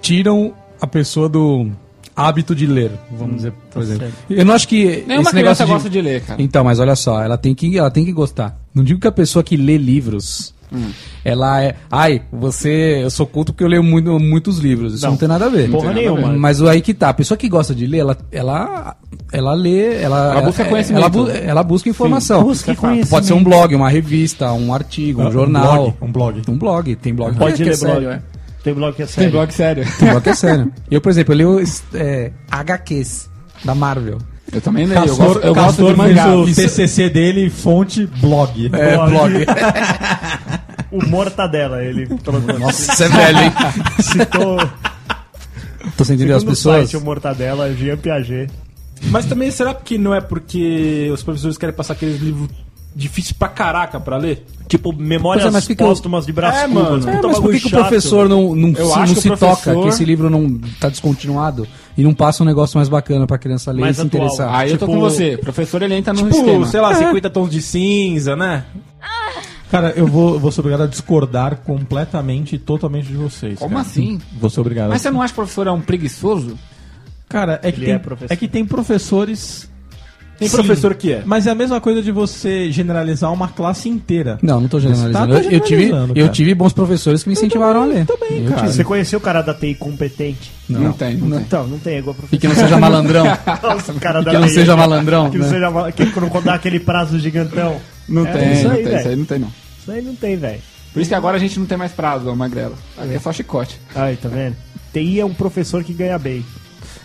tiram a pessoa do hábito de ler, vamos dizer, por exemplo. Eu não acho que Nenhuma esse criança negócio de... gosta de ler, cara. Então, mas olha só, ela tem que, ela tem que gostar. Não digo que a pessoa que lê livros, Hum. ela é, ai, você, eu sou culto porque eu leio muito, muitos livros. Isso não, Não. tem nada a ver. Porra nenhuma. Mas o aí que tá, a pessoa que gosta de ler, ela, ela, ela lê, ela, Ela busca conhecimento. Ela, bu- ela busca informação. busca conhecimento. Pode ser um blog, uma revista, um artigo, um, jornal. blog, um blog. Um blog, tem blog. Pode que é ler sério, blog. é. Tem blog que é Tem sério. blog sério. Tem blog que é sério. Eu, por exemplo, eu leio é, HQs da Marvel. Eu também leio. Eu Castor, gosto, eu gosto Castor de mangá. o. TCC dele, fonte, blog. É, blog. O Mortadela, ele. Nossa, você é velho, hein? Citou. Tô as Segundo o pessoas. site, o Mortadela, Jean Piaget. Mas também, será que não é porque os professores querem passar aqueles livros difíceis pra caraca pra ler? Tipo, memórias Pois é, mas fica- póstumas de Brás É, Cubas. mano. puta É, mas por que, que o professor não, não, Eu se, não se toca professor- que esse livro não tá descontinuado e não passa um negócio mais bacana pra criança ler Mais e se atual. interessar? Aí eu tô Tipo- com você. O professor ele entra no Tipo, esquema. sei lá, 50 tons de cinza, né? Cara, eu vou, vou ser obrigado a discordar completamente e totalmente de vocês. Como cara. assim? Vou ser obrigado. Mas você não acha que o professor é um preguiçoso? Cara, é que, tem, é professor. é que tem professores Tem Sim, professor que é. Mas é a mesma coisa de você generalizar uma classe inteira. Não, não tô generalizando. Você tá eu, eu tive, generalizando, eu tive bons professores que me incentivaram a ler. Também, Eu cara. tive. Você conheceu o cara da TI competente? Não, tem, não, tem. Então, não tem igual E professor. que não seja malandrão. Nossa, o cara E da que não TI, seja malandrão, Que não né? seja que não dá aquele prazo gigantão. Não É, tem, isso não aí, tem, velho. isso aí não tem não. Isso aí não tem, velho. Por isso que agora a gente não tem mais prazo, Magrela. Aqui é só chicote. Aí, tá vendo? TI é um professor que ganha bem.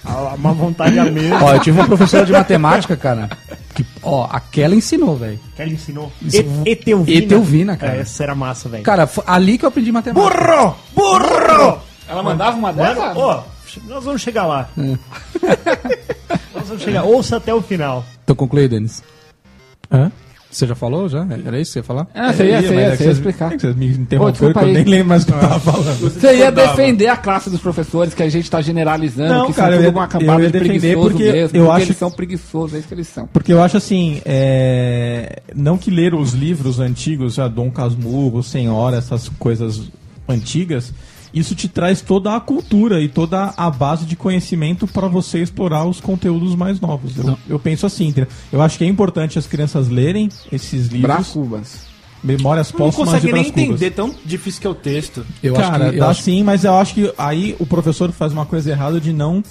A- Uma vontade a mesma. Ó, eu tive uma professora de matemática, cara. Que, ó, aquela ensinou, velho. que ela ensinou. E- Eteuvina. Eteuvina, cara. É, essa era massa, velho. Cara, foi ali que eu aprendi matemática. Burro! Burro! Ela mandava uma dessa? ó, nós vamos chegar lá. É. nós vamos chegar. Ouça até o final. Então conclui, Denis. Hã? Você já falou, já? Era isso que você ia falar? Ah, você ia, É, você ia, é você ia explicar. é que vocês me interromperam desculpa que eu nem lembro mais o que eu tava falando. Você ia defender a classe dos professores que a gente tá generalizando, Não, que cara, são eu tudo ia- uma eu cambada ia de defender preguiçoso porque mesmo, eu porque acho eles são preguiçosos, é isso que eles são. Porque eu acho assim, é... não que ler os livros antigos, já Dom Casmurro, Senhora, essas coisas antigas, isso te traz toda a cultura e toda a base de conhecimento para você explorar os conteúdos mais novos. Eu, eu penso assim, entendeu? eu acho que é importante as crianças lerem esses livros, Bracubas. Memórias Não Póstumas consegue de nem entender, tão difícil que é o texto. Eu Cara, acho que. Eu dá acho, sim, mas eu acho que aí o professor faz uma coisa errada de não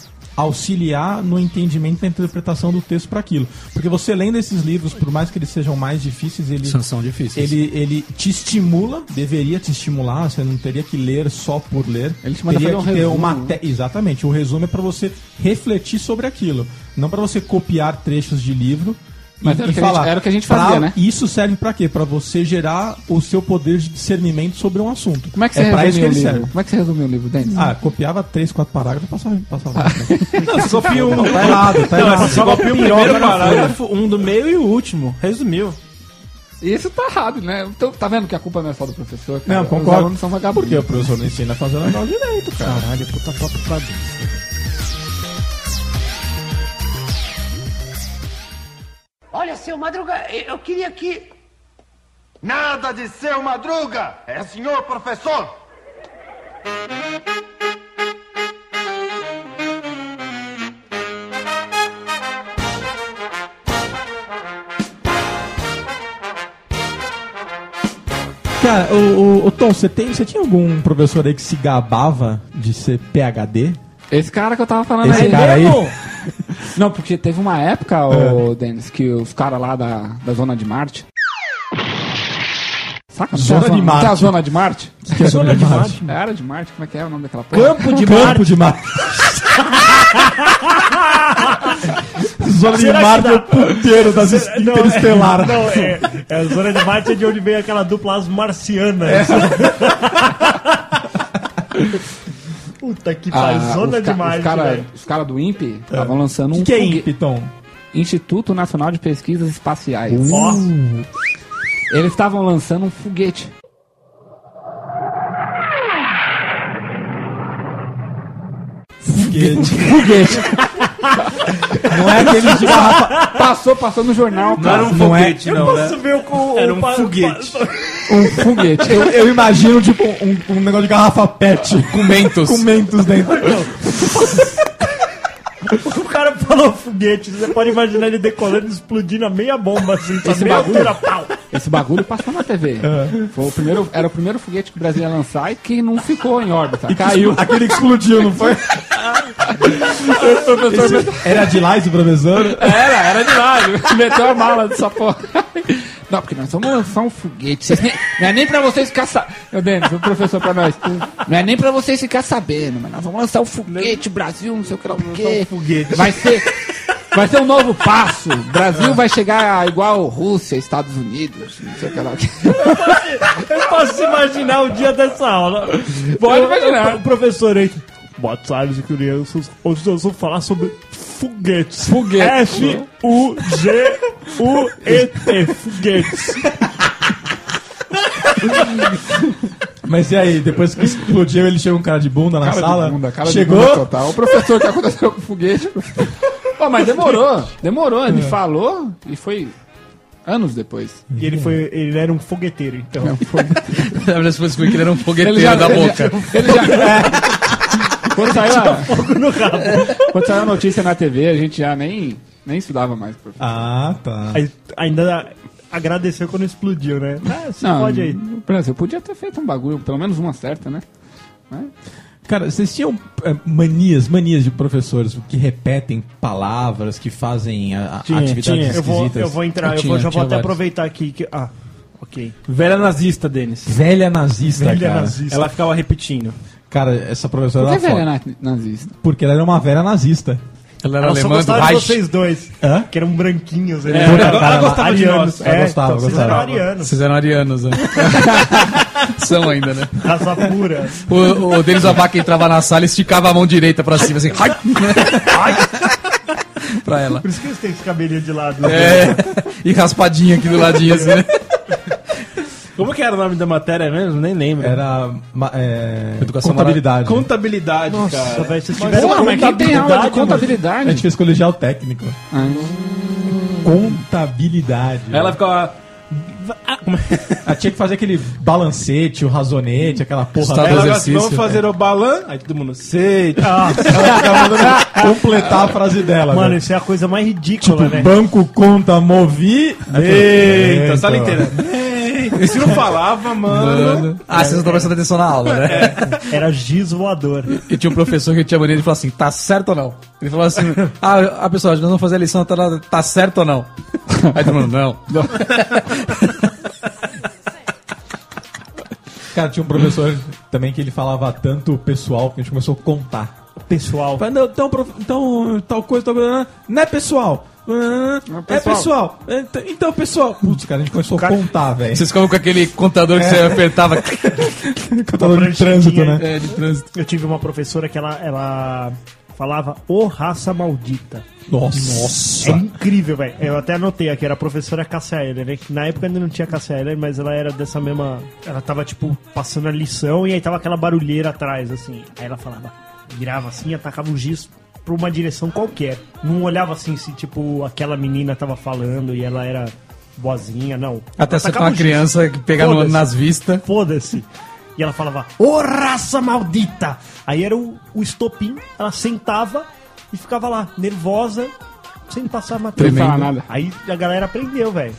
auxiliar no entendimento da interpretação do texto para aquilo. Porque você lendo esses livros, por mais que eles sejam mais difíceis, ele, São- difíceis. ele, ele te estimula, deveria te estimular, você não teria que ler só por ler. Ele te manda teria fazer um que ter resumo, uma né? te- Exatamente, o resumo é para você refletir sobre aquilo, não para você copiar trechos de livro. Mas era o que a gente- era o que a gente pra- fazia, né? Isso serve para quê? Para você gerar o seu poder de discernimento sobre um assunto. Como é que você é pra isso resumiu que o ele livro? serve. Como é que você resumiu o livro, Denis? Ah, copiava três, quatro parágrafos e passava. passava né? Não, você copia um. Tá errado, tá Não, errado. você copia o primeiro parágrafo, um do meio e o último. Resumiu. Isso tá errado, né? Então, tá vendo que a culpa não é só do professor? cara? Não, Os concordo. alunos são vagabundos. Porque o professor não ensina a fazer o negócio direito, cara. Caralho, puta foto pra dentro. Olha, seu Madruga, eu queria que. Nada de seu Madruga! É senhor professor! Cara, o, o- o Tom, você, tem, você tinha algum professor aí que se gabava de ser PHD? Esse cara que eu tava falando Esse aí. cara aí? Não, porque teve uma época, ô Denis, que os caras lá da, da Zona de Marte. Saca? Não Zona tem a de Marte. Tem a Zona de Marte? Que é Zona de Marte? Era de Marte? Como é que é o nome daquela porra? Campo de Campo Marte. de Marte. Zona de Será que Marte é dá? o ponteiro das es- Não, interestelar. É, não, é, é a zona de Marte é de onde vem aquela dupla as marcianas. Puta que pariu, Ah, zona os ca- de Marte, Os caras cara do INPE estavam lançando O um que, que é INPE, Tom? Instituto Nacional de Pesquisas Espaciais. Ó, Eles estavam lançando um foguete. Foguete. Foguete. Não é aquele de garrafa. passou, passou no jornal, Não era cara. um Não é- foguete, não, né? posso ver o com Era o um pa- foguete. Um foguete. Eu, eu imagino, tipo, um, um negócio de garrafa pet. Com mentos. Com mentos dentro. O cara falou foguete, você pode imaginar ele decolando e explodindo a meia bomba assim, tá Esse meia bagulho- altura, pau. Esse bagulho passou na TV. Foi o primeiro, era o primeiro foguete que o Brasil ia lançar e que não ficou em órbita. Caiu. Aquele que explodiu, não foi? Esse- era de lá esse professor? Era, era de lá. ele Meteu a mala dessa porra. Não, porque nós vamos lançar um foguete. Nem- não é nem pra vocês ficar sabendo. Meu Denis, o professor pra nós. Não é nem pra vocês ficar sabendo, mas nós vamos lançar um foguete, Brasil, não sei o que lá o quê. Vai ser. Vai ser um novo passo. Brasil vai chegar igual Rússia, Estados Unidos, não sei o que lá. o quê. Eu posso imaginar o dia dessa aula. Pode imaginar. O professor aí. Boa tarde, crianças. Hoje nós vamos falar sobre foguetes. Foguetes. F-U-G-U-E-T. Foguetes. Mas e aí, depois que explodiu, ele chega um cara de bunda na Cara de sala? bunda, cara de chegou? bunda total. O professor, o que aconteceu com o foguete? Pô, mas demorou, demorou. Ele falou e foi anos depois. E ele foi. Ele era um fogueteiro, então. Na verdade, você foi que ele era um fogueteiro Ele já- da ele boca. já- ele já- Quando saiu, a, quando saiu a notícia na TV, a gente já nem, Nem estudava mais. professor. Ah, tá. Aí, ainda agradeceu quando explodiu, né? Ah, você Não, pode aí. no Brasil, podia ter feito um bagulho, pelo menos uma certa, né? Mas- Cara, vocês tinham é, manias, manias de professores que repetem palavras, que fazem a, a- Tinha, atividades tinha. Eu vou, eu vou entrar, eu Tinha, vou, já vou até vários. aproveitar aqui que. Ah, ok. Velha nazista, Denis. Velha nazista, Velha cara. nazista. Ela ficava repetindo. Cara, essa professora Por que era velha foda. na- nazista? Porque ela era uma velha nazista. Ela era Ela só alemã do gostava de Reich. vocês dois, Hã? que eram branquinhos. É, né? ela, Cara, ela gostava de arianos. nós. Ela É, gostava, então, vocês gostava. eram arianos. Vocês eram arianos, né? São ainda, né? Raça pura. O, o Denis Abaca entrava na sala e esticava a mão direita pra cima, assim. Ai! pra ela. Por isso que eles têm esse cabelinho de lado. É, e raspadinha aqui do ladinho, assim, né? Como que era o nome da matéria mesmo? Nem lembro. Era é, Educação contabilidade. Contabilidade, Nossa, cara. velho, se tivesse mas quem tem aula de A contabilidade? gente fez colegial técnico. Ah, Contabilidade. Ela ficava. Ah, é? Ela tinha que fazer aquele balancete, o razonete, aquela porra Estado dela. Ela ficava exercício. assim, vamos fazer o balan. Aí todo mundo, sei. Ah, Ela ficava mandando completar a frase dela. mano, né? isso é a coisa mais ridícula, Tipo, né? banco, conta, movi. Eita, sala Eita. inteira. E se não falava, mano. Ah, vocês não estão prestando atenção na aula, né? Era giz voador. E tinha um professor que tinha mania de falar assim, tá certo ou não? Ele falou assim, ah, a pessoa, nós vamos fazer a lição, tá, lá, tá certo ou não? Aí todo mundo, não. Cara, tinha um professor também que ele falava tanto pessoal que a gente começou a contar. Pessoal. Falei, não, Então, prof- então tal coisa, tal coisa, não é pessoal. É pessoal. Então- Então, pessoal. Putz, cara, a gente começou a contar, velho. Vocês ficam com aquele contador que você apertava. Contador de trânsito, né? É, de trânsito. Eu tive uma professora que ela, ela falava ô raça maldita. Nossa. É incrível, velho. Eu até anotei aqui, era a professora Cássia Eller, né? Que na época ainda não tinha Cássia Eller, mas ela era dessa mesma. Ela tava, tipo, passando a lição e aí tava aquela barulheira atrás, assim. Aí ela falava, virava assim, atacava o giz pra uma direção qualquer. Não olhava assim se, tipo, aquela menina tava falando e ela era boazinha, não. Até com Atacava uma criança que pega no- Foda-se. nas vistas. Foda-se. E ela falava, ô raça maldita! Aí era o, o estopim, ela sentava e ficava lá, nervosa, sem passar matéria. Nada. Aí a galera aprendeu, velho.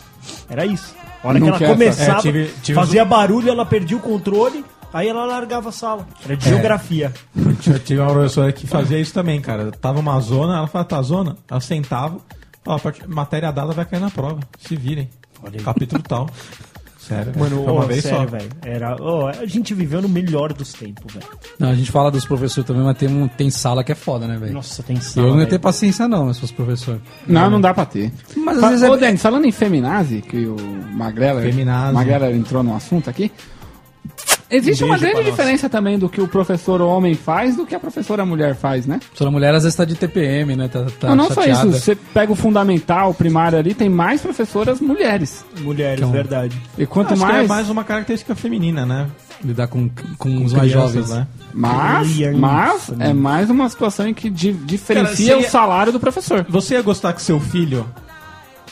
Era isso. A hora Não que ela começava, É, tive- tive fazia barulho, ela perdia o controle, aí ela largava a sala. Era de geografia. Eu tive uma professora que fazia isso também, cara. Tava uma zona, ela falava, tá zona? Ela sentava, falava, "Part- matéria dada vai cair na prova. Se virem. Capítulo tal. Sério, Mano, foi uma vez sério, só. velho. Era, ô, a gente viveu no melhor dos tempos, velho. Não, a gente fala dos professores também, mas tem, um, tem sala que é foda, né, velho? Nossa, tem Eu sala, não ia ter paciência não, se fosse professor. Não, não dá pra ter. Mas às vezes Ô, é... Denis, falando em feminazi, que o Magrela, Feminazi. Magrela entrou no assunto aqui. Existe uma grande diferença também do que o professor homem faz do que a professora mulher faz, né? A professora mulher às vezes tá de TPM, né? Tá, tá não, não só isso. Você pega o fundamental, o primário ali, tem mais professoras mulheres. Mulheres, Então, verdade. E quanto Acho que mais. é mais uma característica feminina, né? Lidar com, com os mais jovens. né? Mas, mas né? é mais uma situação em que di- diferencia Cara, o salário do professor. Você ia gostar que seu filho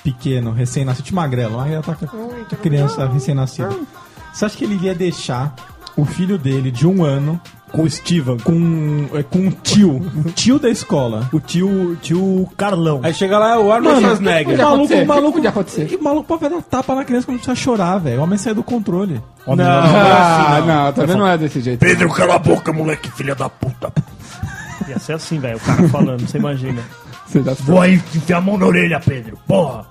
pequeno, recém-nascido, magrelo, aí tá com a criança recém-nascida. Você acha que ele ia deixar o filho dele de um ano Com o Steven. com, é, com um tio, um tio da escola? O tio, tio Carlão. Aí chega lá o Arnold Schwarzenegger. podia maluco? O que maluco, podia acontecer? E maluco pode dar tapa na criança quando precisa chorar, velho. O homem sai do controle. Homem, Ah, não, também não é desse jeito. Pedro, cala a boca, moleque, filha da puta. Ia ser assim, velho, o cara falando, você imagina. Você já Vou aí enfiar a mão na orelha, Pedro. Porra.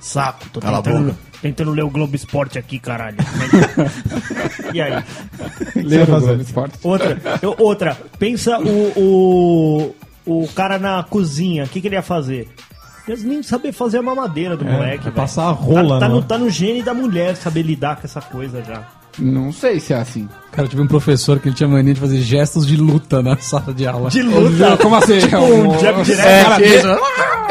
Saco, tô tentando, tentando ler o Globo Esporte aqui, caralho. e aí? fazer? o Globo Esporte. Outra, eu- outra. Pensa o, o, o cara na cozinha, o que, que ele ia fazer? Nem saber fazer a mamadeira do É, moleque. velho. passar a rola, Tá, tá, né? no, tá no gene da mulher saber lidar com essa coisa já. Não sei se é assim. Cara, eu tive um professor que ele tinha mania de fazer gestos de luta na sala de aula. De luta? Como assim? Tipo um jab direto. É, cara. isso.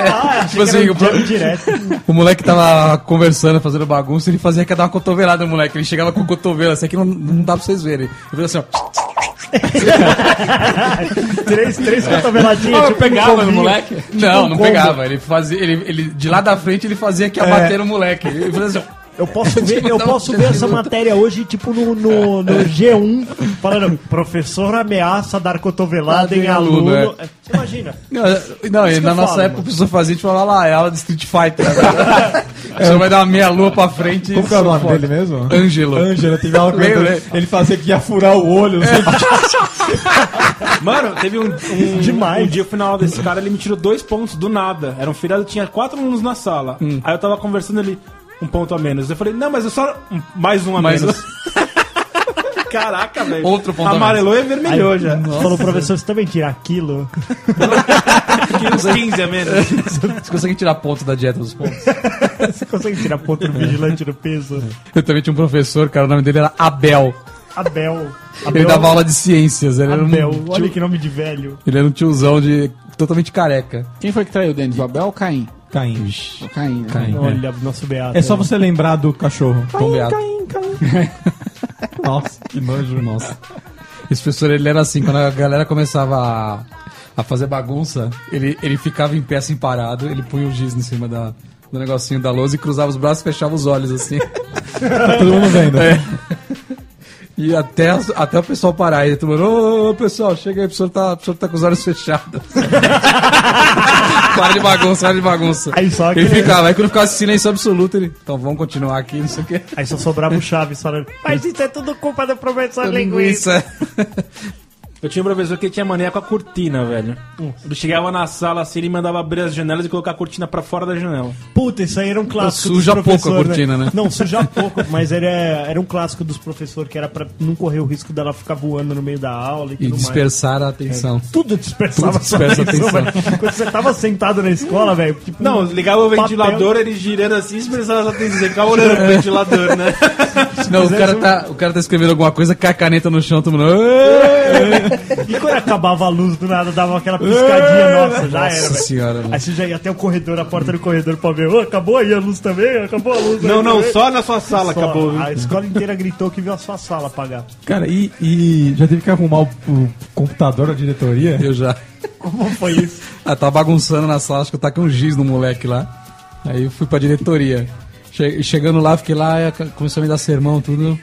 Ah, Tipo assim, um jab direto. O moleque tava conversando, fazendo bagunça, ele fazia que ia dar uma cotovelada no moleque. Ele chegava com o cotovelo, assim que não, não dá pra vocês verem. Ele fazia assim, ó. três, três cotoveladinhas. eu tipo um pegava no combinho. moleque? Não, um não combo. pegava. Ele fazia. Ele, ele, de lá da frente ele fazia que ia bater no moleque. Ele fazia assim, ó. Eu posso ver, eu posso ver essa matéria hoje, tipo, no, no, no G1, falando, professor ameaça dar cotovelada em aluno, aluno. É, Você imagina? Não, não Isso e na nossa falo, época mano. o professor fazia, a gente falava lá, é aula de Street Fighter. Né? Você vai dar uma meia lua pra frente. Como que é o nome dele mesmo? Ângelo. Ângelo, teve aula com Lembra? ele, ele fazia que ia furar o olho. não. Mano, teve um, um, Demais. um dia aula desse cara, ele me tirou dois pontos do nada. Era um feriado, tinha quatro alunos na sala. Hum. Aí eu tava conversando ali, um ponto a menos. Eu falei, não, mas eu só. um- mais um a Mais menos. Caraca, velho. Outro ponto a Amarelou e vermelhou Aí, já. Falou, professor, você também tira aquilo? Fiquei uns 15 a menos. Você consegue tirar ponto da dieta dos pontos? Você consegue tirar ponto do vigilante no peso? Eu também tinha um professor, cara, o nome dele era Abel. Abel. Ele dava aula de ciências. Ele era, um, Abel. tio- Olha que nome de velho. ele era um tiozão de totalmente careca. Quem foi que traiu o Denis? O Abel ou o Caim? Caim. Caim, né? Caim. Olha, nosso beato. É só você lembrar do cachorro. Tom Beato. Nossa, que nojo. Nossa. Esse professor, ele era assim, quando a galera começava a, a fazer bagunça, ele, ele ficava em pé assim parado, ele punha o giz em cima da, do negocinho da lousa e cruzava os braços e fechava os olhos assim. Tá todo mundo vendo. É. E até, as- até o pessoal parar. E todo mundo, ô, ô, pessoal, chega aí, o professor tá, o professor tá com os olhos fechados. para de bagunça, para de bagunça. Aí só que- Ele ficava, aí quando ficava silêncio absoluto, ele, então vamos continuar aqui, não sei o que. Aí só sobrava o Chaves falando, mas isso é tudo culpa do professor linguiça. Eu tinha um professor que tinha mania com a cortina, velho. Ele chegava na sala assim, ele mandava abrir as janelas e colocar a cortina pra fora da janela. Puta, isso aí era um clássico Suja dos pouco a professores, cortina, né? Não, suja pouco, mas era, era um clássico dos professores que era pra não correr o risco dela ficar voando no meio da aula e E tudo mais. dispersar a atenção. Tudo dispersava Tudo dispersa sua atenção, velho. Quando você tava sentado na escola, velho, tipo, Não, ligava o papel. ventilador, ele girando assim, expressava essa atenção. Ele ficava olhando pro ventilador, né? Não, o cara, tá, o cara tá escrevendo alguma coisa, cai a caneta no chão, todo mundo. E quando acabava a luz do nada, dava aquela piscadinha, nossa, já Nossa era, velho. senhora, mano. Aí você já ia até o corredor, a porta do corredor pra ver, "Ô, acabou aí a luz também? Acabou a luz Não, aí não, também?" só na sua sala Só. acabou. viu? A escola inteira gritou que viu a sua sala apagar. Cara, e, e já teve que arrumar o, o computador da diretoria? Eu já. Como foi isso? Ah, tava bagunçando na sala, acho que eu taquei um giz no moleque lá. Aí eu fui pra diretoria. Che- chegando lá, fiquei lá, começou a me dar sermão, tudo.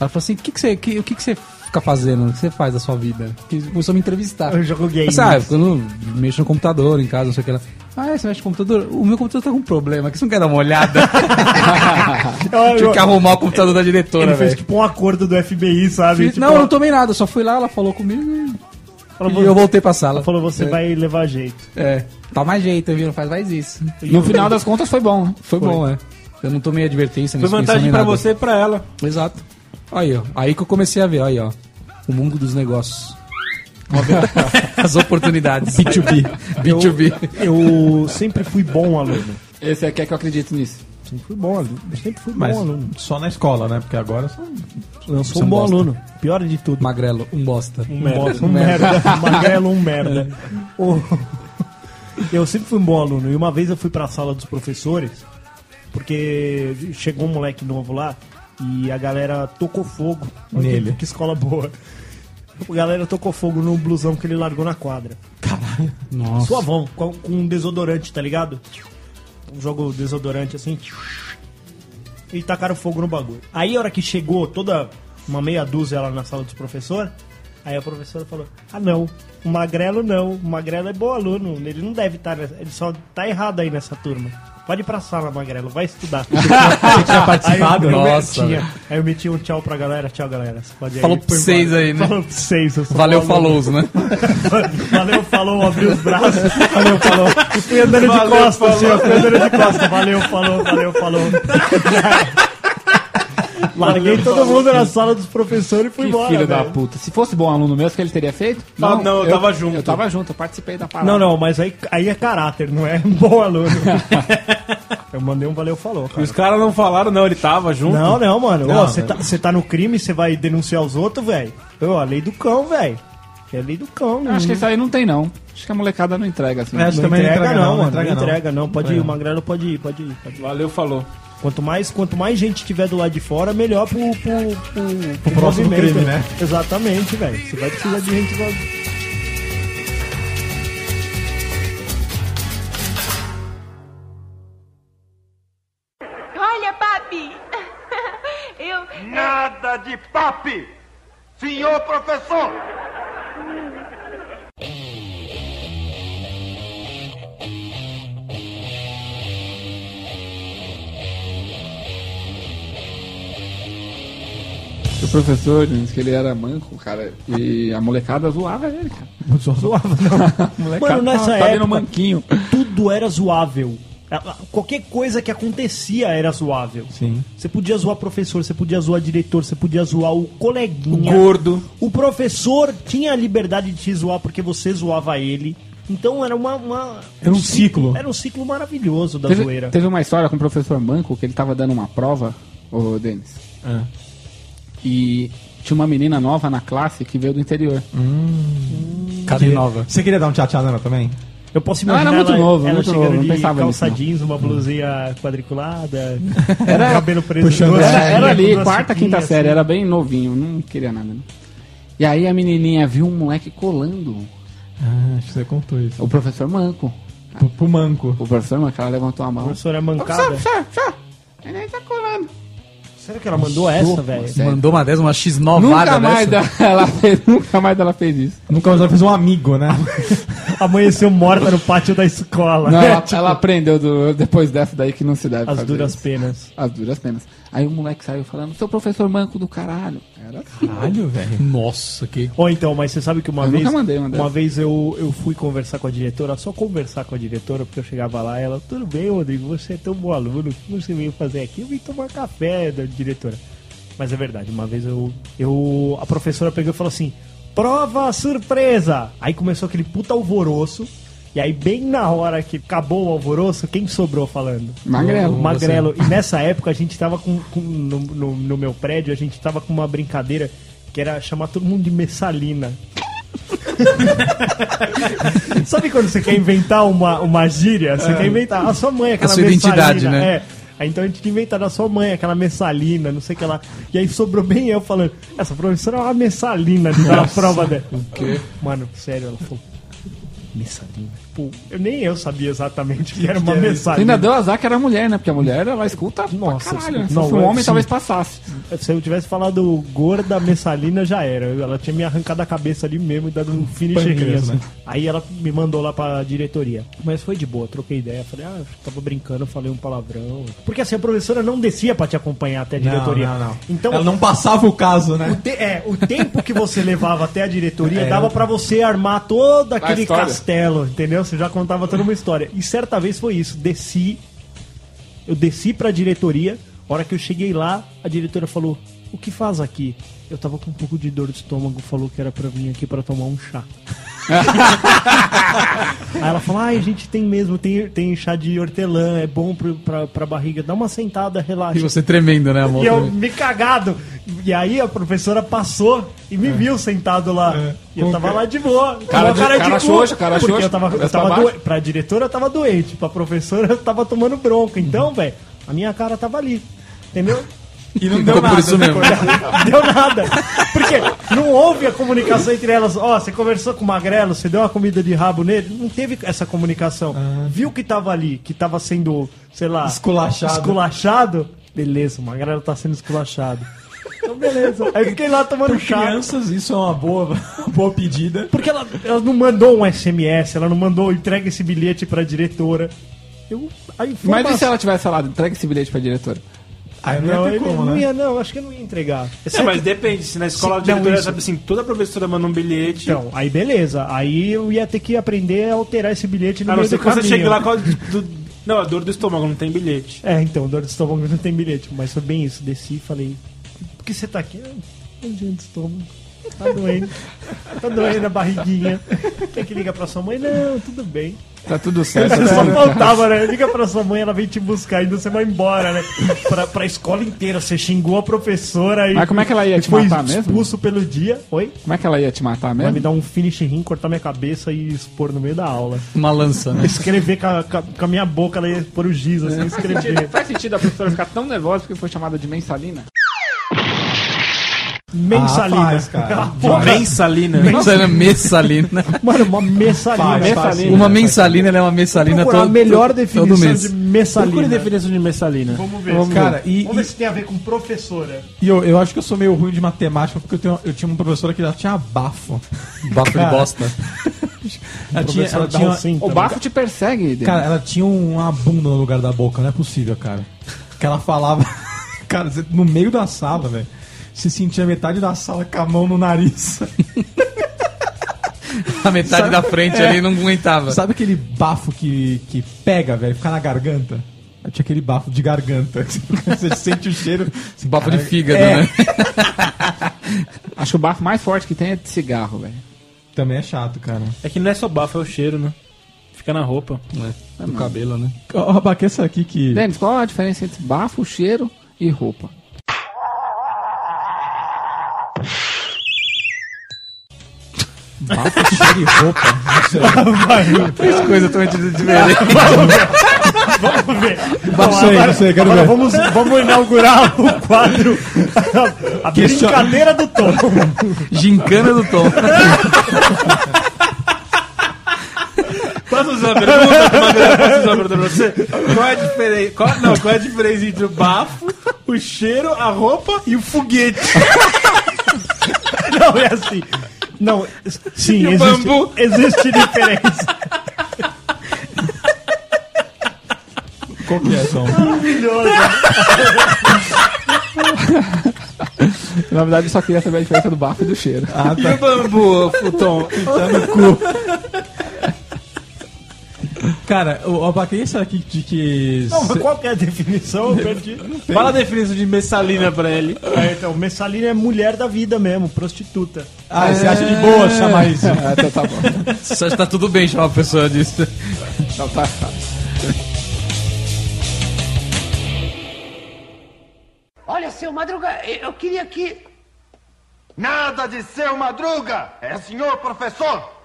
Ela falou assim: o que, que você. Que, o que, que você fica fazendo? O que você faz da sua vida? Que começou a me entrevistar. Eu jogo games. Sabe, quando mexo no computador em casa, não sei o que lá. Ah, é, você mexe no computador? O meu computador tá com um problema, que você não quer dar uma olhada? Tive que arrumar o computador da diretora, Ele fez velho. tipo um acordo do FBI, sabe? Fiz- Tipo, Não, eu não tomei nada, só fui lá, ela falou comigo e, falou, e eu voltei pra sala. ela falou, você É. vai levar jeito. É, tá mais jeito, viu? Não faz mais isso. No final das contas foi bom, né? Foi, bom, é. Eu não tomei advertência, nem Foi vantagem pra nada. você e pra ela. Exato. Aí, ó. Aí que eu comecei a ver, aí, ó. O mundo dos negócios. As oportunidades. B2B. B2B. Eu sempre fui bom aluno. Esse aqui é que eu acredito nisso. Sempre fui bom aluno. Eu sempre fui Mas bom aluno. só na escola, né? Porque agora Eu sou é um um bom bosta. aluno. Pior de tudo. Magrelo, um bosta. Um merda. Um merda. Magrelo, um merda. O- Eu sempre fui um bom aluno. E uma vez eu fui pra sala dos professores, porque chegou um moleque novo lá e a galera tocou fogo. Olha que- Nele. Que escola boa. A galera tocou fogo no blusão que ele largou na quadra. Nossa. Suavão, com, com um desodorante, tá ligado? Um jogo desodorante assim. E tacaram fogo no bagulho. Aí a hora que chegou toda uma meia dúzia lá na sala dos professores, aí a professora falou: Ah não, o Magrelo não, o Magrelo é bom aluno, ele não deve estar, ele só tá errado aí nessa turma. Pode ir pra sala, Magrelo, vai estudar. Você tinha participado? Aí eu, Nossa, tinha. Aí eu meti um tchau pra galera, tchau galera. Pode Falou aí, pra foi vocês aí, né? Falou pra vocês, Valeu, falou, né? Valeu, falou, abri os braços. Valeu, falou. E fui andando de Valeu, costas, assim. Fui andando de costas. Valeu, falou, valeu, falou. Larguei todo mundo na sala dos professores e fui Que embora. filho da velho. puta. Se fosse bom aluno mesmo, que ele teria feito? Ah, não, eu tava junto. Eu tava junto, eu participei da parada. Não, não, mas aí, aí é caráter, não é um bom aluno. Eu mandei um valeu, falou, E cara. os caras não falaram, não, ele tava junto. Não, não, mano. Não, Você velho. tá, você tá no crime, você vai denunciar os outros, velho. A lei do cão, velho. É lei do cão, Eu acho que isso aí não tem, não. Acho que a molecada não entrega, assim. É, acho Não também entrega, não, mano. entrega Não entrega, não. Pode ir, o Magrelo pode ir, pode ir. Pode ir. Valeu, falou. Quanto mais, quanto mais gente tiver do lado de fora, melhor pro, pro, pro, pro próximo crime, né? Exatamente, velho. Você vai precisar de gente Olha, papi! Eu. Nada de papi! Senhor professor! O professor disse que ele era manco, cara, e a molecada zoava ele, cara. Zoava, não. Mano, nessa tá, época, manquinho. tudo era zoável. Qualquer coisa que acontecia era zoável. Sim. Você podia zoar professor, você podia zoar diretor, você podia zoar o coleguinha. Gordo. O professor tinha a liberdade de te zoar porque você zoava ele. Então era uma. uma- Era um ciclo. Era um ciclo maravilhoso da Teve, zoeira. teve uma história com o professor Manco que ele tava dando uma prova, ô Denis. É. E tinha uma menina nova na classe que veio do interior. Cadê nova? Você queria dar um tchatchadana também? Eu posso Não, imaginar era muito ela, novo, ela muito chegando novo, não de pensava calça nisso, não. jeans, uma blusinha quadriculada, cabelo preso. puxando. Era, era ali, quarta, quinta chiquinhas, série, assim. era bem novinho, não queria nada. Né? E aí a menininha viu um moleque colando, Ah, acho que você contou isso. o professor Manco. Pro, pro manco. O professor Manco, ela levantou a mão. professora é Ô, mancada. professor, professor, ele tá colando. Será que ela mandou essa, velho? Mandou uma dessa, uma X novada Nunca mais, dessa. da- ela fez, nunca mais ela fez isso. Nunca mais ela fez um amigo, né? Amanheceu morta no pátio da escola. Não, ela, ela aprendeu do- depois dessa daí que não se deve As fazer duras isso. penas. As duras penas. Aí o moleque saiu falando, seu professor manco do caralho. Era assim. Caralho, velho. Nossa, que. Ou então, mas você sabe que uma Eu vez. nunca mandei uma uma vez eu, eu fui conversar com a diretora, só conversar com a diretora, porque eu chegava lá e ela, tudo bem, Rodrigo, você é tão bom aluno, o que você veio fazer aqui? Eu vim tomar café da diretora. Mas é verdade, uma vez eu. eu a professora pegou e falou assim: prova surpresa! Aí começou aquele puta alvoroço. E aí, bem na hora que acabou o alvoroço, quem sobrou falando? Magrelo. Magrelo. E nessa época a gente tava com. com- no, no- no meu prédio, a gente tava com uma brincadeira que era chamar todo mundo de Messalina. Sabe quando você quer inventar uma, uma gíria? Você quer inventar. A sua mãe, aquela A sua identidade, né? É. Aí, então a gente tinha inventado a sua mãe, aquela messalina, não sei o que lá. E aí sobrou bem eu falando, essa professora é uma messalina de dar a prova dela. O quê? Mano, sério, ela falou. Messalina. Pô, eu, nem eu sabia exatamente que era uma Você messalina. ainda deu azar que era mulher, né? Porque a mulher, ela escuta Nossa, pra caralho. né? Se não, fosse um é- homem, sim. talvez passasse. Se eu tivesse falado gorda messalina, já era. Ela tinha me arrancado a cabeça ali mesmo e dado um finisher Pâncreas, assim. né? Aí ela me mandou lá pra diretoria. Mas foi de boa, troquei ideia. Falei, ah, tava brincando, falei um palavrão. Porque assim, a professora não descia pra te acompanhar até a diretoria. Não, não, não. Então, Ela não passava o caso, o, né? te- é, o tempo que você levava até a diretoria É. dava pra você armar todo aquele castelo, entendeu? Você já contava toda uma história. E certa vez foi isso. Desci, eu desci pra diretoria. A hora que eu cheguei lá, a diretora falou: O que faz aqui? Eu tava com um pouco de dor de estômago, falou que era pra vir aqui pra tomar um chá. Aí ela falou: Ai, a gente tem mesmo, tem, tem chá de hortelã, é bom pro, pra, pra barriga. Dá uma sentada, relaxa. E você tremendo, né, amor? E eu me cagado. E aí a professora passou e me viu sentado lá. E eu tava lá de boa. Cara de- cara cu, xoxa, cara Porque xoxa, eu tava, eu tava doente. Pra diretora eu tava doente. Pra professora eu tava tomando bronca. Então, velho, a minha cara tava ali. Entendeu? E não Ficou por isso mesmo. Deu nada. Porque não houve a comunicação entre elas. Ó, você conversou com o Magrelo, você deu uma comida de rabo nele. Não teve essa comunicação. Viu que tava ali, que tava sendo, sei lá, Esculachado. esculachado? Beleza, o Magrelo tá sendo esculachado. Então, beleza. Aí eu fiquei lá tomando Por chá. crianças, isso é uma boa, boa pedida. Porque ela, ela não mandou um SMS, ela não mandou entrega esse bilhete pra diretora. Eu, Mas e se ela tivesse falado, entrega esse bilhete pra diretora? Aí não, Não, ia ter ele como, não né? ia, não, acho que eu não ia entregar. É, mas depende, se na escola Se- de diretoria não, isso. sabe assim, toda professora manda um bilhete. Então, aí beleza. Aí eu ia ter que aprender a alterar esse bilhete no a não meio do que você caminho. chegue lá com a, do, Não, a dor do estômago, não tem bilhete. É, então, dor de estômago não tem bilhete. Mas foi bem isso. Desci e falei, por que você tá aqui? Ah, dor de estômago. Tá doendo. Tá doendo a barriguinha. Quer que liga pra sua mãe? Não, tudo bem. Tá tudo certo. Você tá só faltava, né? Liga pra sua mãe, ela vem te buscar, ainda você vai embora, né? Pra, pra escola inteira. Você xingou a professora e. Mas como é que ela ia te matar mesmo? expulso pelo dia. Oi? Como é que ela ia te matar Vai me mesmo? dar um finish rim, cortar minha cabeça e expor no meio da aula. Uma lança, né? Escrever com a, com a- com a minha boca, ela ia pôr o giz, assim, escrever. Faz sentido a professora ficar tão nervosa porque foi chamada de mensalina? Mensalina. Ah, faz, cara. Mensalina. Mensalina, messalina. Mano, uma mensalina. Faz, Mensalina. Uma mensalina, ela é uma mensalina todo, a melhor todo definição mês. de Procure mensalina. definição de Messalina. Vamos ver. Vamos Cara, e- Vamos ver e- se tem a ver com professora. E eu, eu acho que eu sou meio ruim de matemática porque eu, tenho, eu tinha uma professora que já tinha bafo. Bafo de bosta. Ela tinha, ela tinha, Syndrome. O bafo te persegue, cara, ela tinha uma bunda no lugar da boca, não é possível, cara. Que ela falava. Cara, no meio da sala, velho. Se sentia metade da sala com a mão no nariz. A metade da frente É. ali não aguentava. Sabe aquele bafo que, que pega, velho? Fica na garganta? Eu tinha aquele bafo de garganta. Você sente o cheiro. assim, Bafo de fígado, é, né? Acho que o bafo mais forte que tem é de cigarro, velho. Também é chato, cara. É que não é só bafo, é o cheiro, né? Fica na roupa. É, do cabelo, né? Ó, Rabaque, essa aqui que. Denis, qual a diferença entre bafo, cheiro e roupa? Bafo, cheiro e roupa. Não sei. Três coisas totalmente diferentes. Vamos ver. Não sei, não sei, quero agora ver. vamos, vamos inaugurar o quadro A Brincadeira do Tom. Gincana do Tom. Posso fazer uma pergunta? Magrelo? Posso fazer uma pergunta pra você? Qual é a diferença? Qual, não, qual é a diferença entre o bafo, o cheiro, a roupa e o foguete? Não, é assim. Não, sim, o existe, bambu? existe diferença. Qual que é, Tom? Maravilhoso. Na verdade, eu só queria saber a diferença do bafo e do cheiro. Ah, E o bambu, Futon? tá no cu. Cara, o Abaque, esse aqui de que. Não, mas qual que é a definição? Eu perdi. Fala a definição de messalina pra ele. É, então, Messalina é mulher da vida mesmo, prostituta. Ah, você acha de boa chamar isso? Ah, então tá bom. Você acha que tá tudo bem chamar uma pessoa disso? Então tá. Olha, seu Madruga, eu queria que. Nada de seu Madruga! É senhor professor!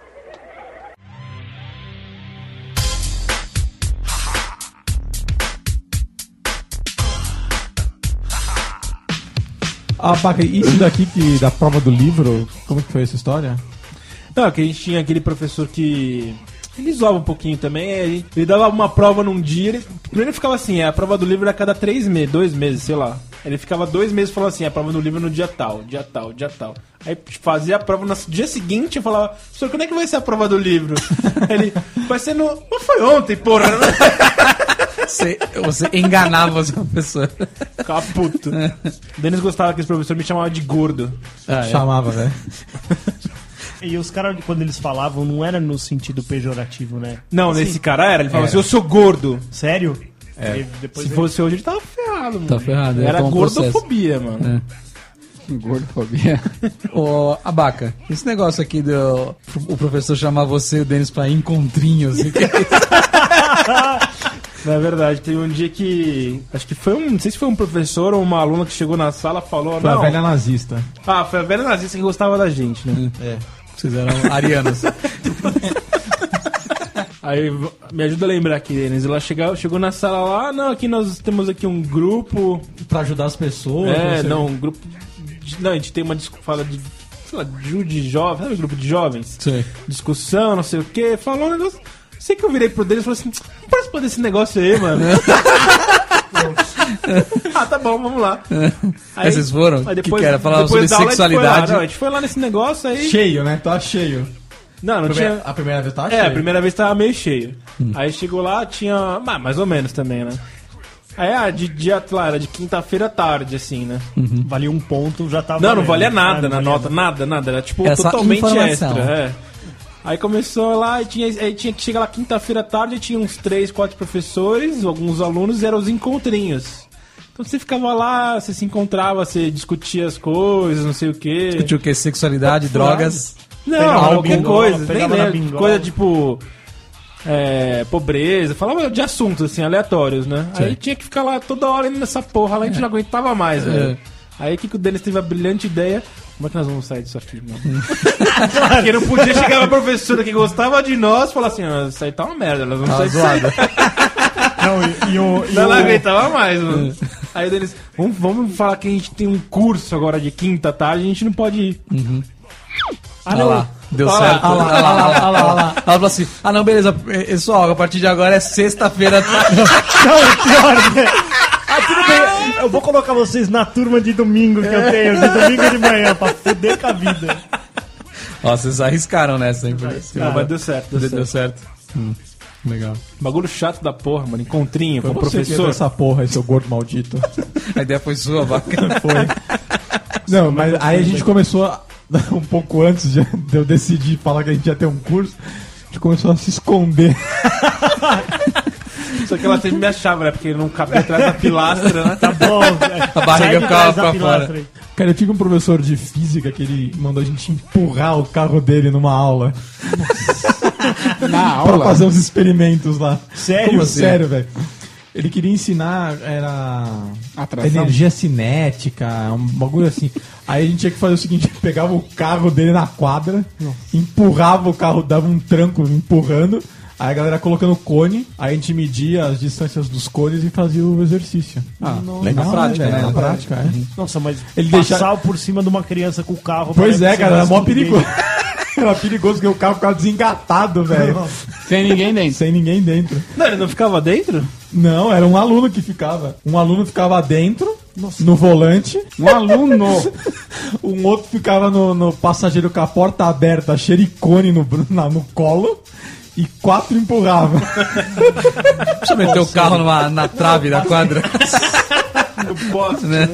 Abaque, isso daqui que, da prova do livro, como que foi essa história? Não, que a gente tinha aquele professor que. Ele zoava um pouquinho também. é, Ele, ele dava uma prova num dia. Ele, primeiro ele ficava assim: é, a prova do livro era a cada três meses, dois meses, sei lá. Ele ficava dois meses falava assim: a prova do livro é no dia tal, dia tal, dia tal. Aí fazia a prova no dia seguinte e falava: Professor, quando é que vai ser a prova do livro? Ele, vai ser no. Não foi ontem, porra. Você, você enganava as pessoas. Ficava puto. O Denis gostava que esse professor me chamava de gordo. Ah, é. Chamava, velho. E os caras, quando eles falavam, não era no sentido pejorativo, né? Não, Assim, nesse cara era. Ele falava Era. assim: eu sou gordo. Sério? É. Depois Se fosse hoje, ele tava ferrado, mano. Tá ferrado, ia Era tomar um gordofobia, mano. Gordofobia. Ô, Abaca, esse negócio aqui do. O professor chamar você e o Denis pra encontrinhos. Na É verdade, teve um dia que. Acho que foi um. Não sei se foi um professor ou uma aluna que chegou na sala e falou. Foi não, a velha nazista. Ah, foi a velha nazista que gostava da gente, né? É. Vocês eram arianos. Aí me ajuda a lembrar aqui, Denis. Ela chegou, chegou na sala lá, não, aqui nós temos aqui um grupo. Pra ajudar as pessoas. é, não, um grupo. de- não, a gente tem uma fala de. Sei lá, de, jovens, sabe grupo de jovens? Sei. Discussão, não sei o quê. Falou um negócio. Sei que eu virei pro Denis e falei assim: não participar desse negócio aí, mano. ah, tá bom, vamos lá. Aí vocês foram? Aí Que que era? Depois sobre da aula, a gente lá. sexualidade. Não, a gente foi lá nesse negócio aí. Cheio, né? Tá cheio. Não, não Primeira- tinha. A primeira vez tá É, cheio. a primeira vez tava meio cheio. Aí chegou lá, tinha. ah, mais ou menos também, né? Aí, ah, de dia, lá, era de quinta-feira à tarde, assim, né? Valia um ponto, já tava. Não, não valia Ah, nada não na nota, nada, nada. Era tipo totalmente informação. extra, é. Aí começou lá e tinha, aí tinha que chegar lá quinta-feira à tarde e tinha uns três, quatro professores, alguns alunos, e eram os encontrinhos. Então você ficava lá, você se encontrava, você discutia as coisas, não sei o quê. Discutiu o que? Sexualidade, drogas. Não, qualquer bingola, coisa, nem lembro, coisa tipo é, pobreza, falava de assuntos assim aleatórios, né? Aí tinha que ficar lá toda hora indo nessa porra, lá a gente não aguentava mais, velho. Aí o que, que o Denis teve a brilhante ideia? Como é que nós vamos sair disso aqui, mano? Porque não podia chegar a professora que gostava de nós e falar assim, ah, isso aí tá uma merda, nós vamos Tá sair aí. zoado. Não, e, e o. E Não, o- aguentava mais, mano. Aí o Denis, vamos, vamos falar que a gente tem um curso agora de quinta tarde, a gente não pode ir. Ah, Olha não. lá, deu Olha lá, certo. olha lá, olha lá, olha lá, olha lá. Ela falou assim: ah, não, beleza, pessoal, a partir de agora é sexta-feira. Não, pior, né? Ah, tudo bem. Eu vou colocar vocês na turma de domingo que eu tenho, de domingo de manhã, pra fuder com a vida. Ó, vocês arriscaram nessa, hein? por- Não, mas deu certo, deu, Deu, certo. certo. Hum, legal. Bagulho chato da porra, mano. Encontrinho Foi com o professor. essa porra aí, seu gordo maldito. A ideia foi sua, bacana. Foi. Não, mas aí a gente começou, a- um pouco antes de eu decidir falar que a gente ia ter um curso, a gente começou a se esconder. Só que ela sempre me achava, né? Porque ele não cabia atrás da pilastra, né? Tá bom. A barriga ficava pra fora. aí. Cara, eu tive um professor de física que ele mandou a gente empurrar o carro dele numa aula Na pra aula. fazer uns experimentos lá. Sério? Como assim? Sério, velho. Ele queria ensinar, era Atração? energia cinética, um bagulho assim. Aí a gente tinha que fazer o seguinte, pegava o carro dele na quadra, empurrava o carro, dava um tranco empurrando, aí a galera colocando cone, aí a gente media as distâncias dos cones e fazia o exercício. Ah, legal, Na prática, né? né? Na prática, é. Nossa, mas Ele passar deixa- por cima de uma criança com o carro... Pois é, cara, era mais mó perigoso. Era perigoso porque o carro ficava desengatado, velho. Sem ninguém dentro. Sem ninguém dentro. Não, ele não ficava dentro? Não, era um aluno que ficava. Um aluno ficava dentro, no volante. Um aluno. Um outro ficava no, no passageiro com a porta aberta, xericone no, na- no colo. E quatro empurravam. Deixa eu meter o carro numa, na trave da quadra. No poste, né?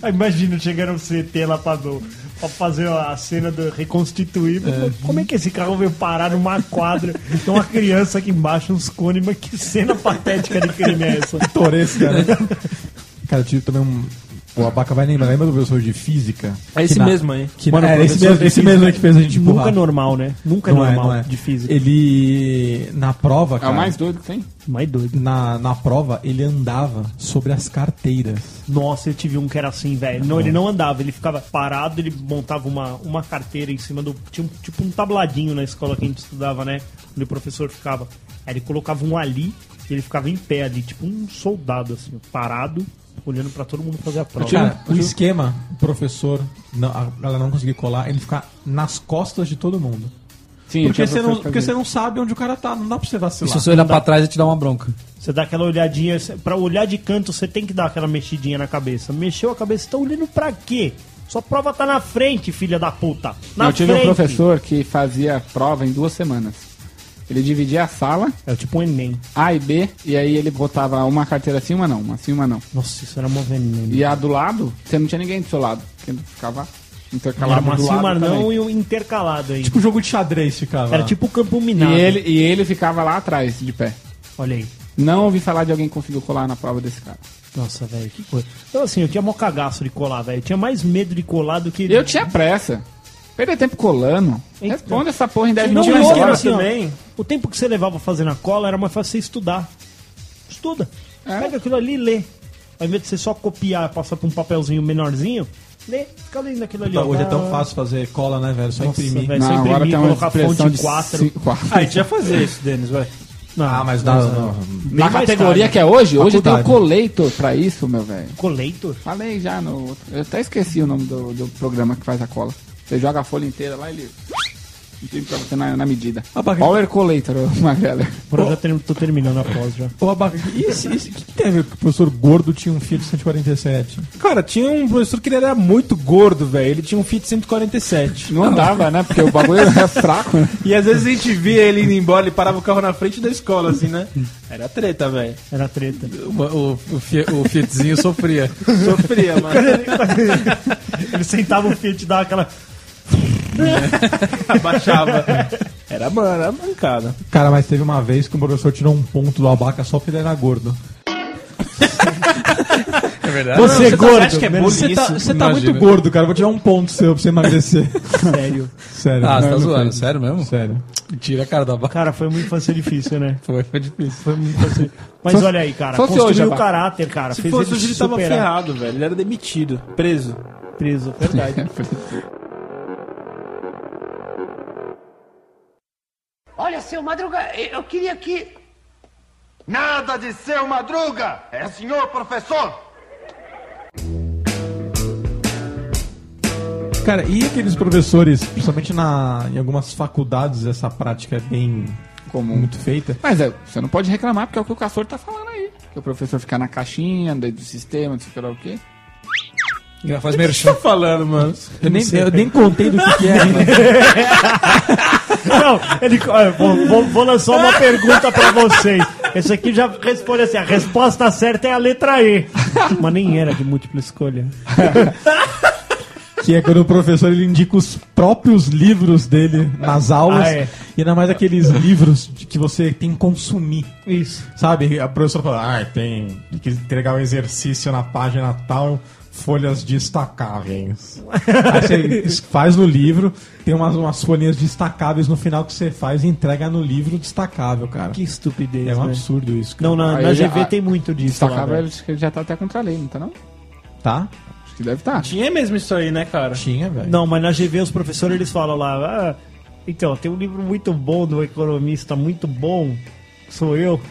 Aí Imagina, chegando um CT lá pra, do- pra fazer a cena do reconstituir. Como é que esse carro veio parar numa quadra? Tem uma criança aqui embaixo, uns cones, mas que cena patética de crime é essa? Toresca, né? Cara, eu tive também um. O Abaca vai lembrar, lembra do professor de física? É esse na- mesmo aí. Que Mano, é, esse mesmo, esse mesmo aí que fez a gente empurrar. Nunca é normal, né? Nunca é Não é, normal não é. de física. Ele, na prova, É cara, o mais doido que tem. Mais doido. na, na prova, ele andava sobre as carteiras. Nossa, eu tive um que era assim, velho. Não, ele não andava, ele ficava parado, ele montava uma, uma carteira em cima do. Tinha um- tipo um tabladinho na escola que a gente estudava, né? Onde o professor ficava. Aí ele colocava um ali e ele ficava em pé ali, tipo um soldado, assim, parado, olhando pra todo mundo fazer a prova. Cara, o esquema, o professor, não, a galera não conseguir colar, ele fica nas costas de todo mundo. Sim, Porque você, não, porque você não sabe onde o cara tá, não dá pra você E vacilar. se você olhar pra trás e te dar uma bronca. Você dá aquela olhadinha, pra olhar de canto, você tem que dar aquela mexidinha na cabeça. Mexeu a cabeça, tá olhando pra quê? Sua prova tá na frente, filha da puta. Na Eu tive frente. um professor que fazia prova em duas semanas. Ele dividia a sala, É tipo um Enem. A e B, e aí ele botava uma carteira assim, uma não, uma assim, uma não. Nossa, isso era uma veneno. E a do lado, você não tinha ninguém do seu lado, porque ficava Era intercalado uma do lado uma não também. e um intercalado aí. Tipo jogo de xadrez ficava. Era tipo o campo E minado. ele, e ele ficava lá atrás, de pé. Olha aí. Não ouvi falar de alguém que conseguiu colar na prova desse cara. Nossa, velho, que coisa. Então, assim, eu tinha mó cagaço de colar, velho. Eu tinha mais medo de colar do que. Eu tinha pressa. Perder tempo colando. Então. Responde essa porra em 10 Não, minutos. era embora. assim, ó, também. o tempo que você levava fazendo a cola era mais fácil você estudar. Estuda. É. Pega aquilo ali e lê. Ao invés de você só copiar, passar pra um papelzinho menorzinho, lê. Fica lendo aquilo ali. ó. Hoje é tão Ah, fácil fazer cola, né, velho? Só Nossa, imprimir. velho. Não, Só agora imprimir, tem uma colocar de quatro. cinco- quatro. Ah, a gente ia fazer isso, Denis, vai. Não, Ah, mas dá. não, não. Na categoria tarde. que é hoje, hoje tem o Faculdade. Coleitor pra isso, meu velho. Colleitor? Falei já no. outro- Eu até esqueci o nome do, do programa que faz a cola. Você joga a folha inteira lá e ele. Imprime pra você na, na medida. Bacana. Power Collator, ô Magrela. Agora eu já ter- tô terminando a pós já. Ô, Abaca, e esse, esse, o que, que tem a ver com o professor gordo tinha um Fiat 147? Cara, tinha um professor que ele era muito gordo, velho. Ele tinha um Fit 147. Não dava, né? Porque o bagulho é fraco, né? E às vezes a gente via ele indo embora, ele parava o carro na frente da escola, assim, né? Era treta, velho. Era treta. O, o, o, o Fiatzinho sofria. Sofria, mano. Ele sentava o Fiat e dava aquela. Abaixava. Era, mano, era mancada. Cara, mas teve uma vez que o professor tirou um ponto do Abaca só porque ele era gordo. É verdade? Você, você tá- gordo. você acha que é bullying Você tá, isso? você tá Imagina. muito gordo, cara. Vou tirar um ponto seu pra você emagrecer. Sério. Sério. Ah, você tá Não, não zoando, sério mesmo? Sério. Tira a cara da vaca. Cara, foi uma infância difícil, né? Foi, foi difícil. Foi uma infância. Mas olha aí, cara. fosse Construiu hoje, o Abaca. caráter, cara. Se fez fosse ele hoje, ele tava superar. ferrado, velho. Ele era demitido, preso. Preso, verdade. Seu Madruga, eu queria que. Nada de seu Madruga! É senhor professor! Cara, e aqueles professores, principalmente na, em algumas faculdades, essa prática é bem Comum. muito feita. Mas é, você não pode reclamar, porque é o que o Castor tá falando aí. Que o professor fica na caixinha, dentro do sistema, não sei o que lá o quê. Já faz merchan. falando, mano? Eu nem, eu nem contei do que, que é. né? Não, ele. vou, vou- vou lançar uma pergunta pra vocês. Esse aqui já responde assim: a resposta certa é a letra E. Mas nem era de múltipla escolha. Que é quando o professor ele indica os próprios livros dele nas aulas. Ah, é. E ainda mais aqueles livros de que você tem que consumir. Isso. Sabe? A professora fala, ah, tem tem que entregar um exercício na página tal, folhas destacáveis. Aí você faz no livro, tem umas, umas folhinhas destacáveis no final que você faz e entrega no livro destacável, cara. Que estupidez. É um né? absurdo isso. cara. Não, na, Aí na já- GV tem muito disso. lá, velho. acho que ele já tá até contra a lei, não tá não? Tá? Acho que deve estar. Tinha mesmo isso aí, né, cara? Tinha, velho. Não, mas na GV os professores eles falam lá. "Ah, então, tem um livro muito bom do economista, muito bom. Sou eu.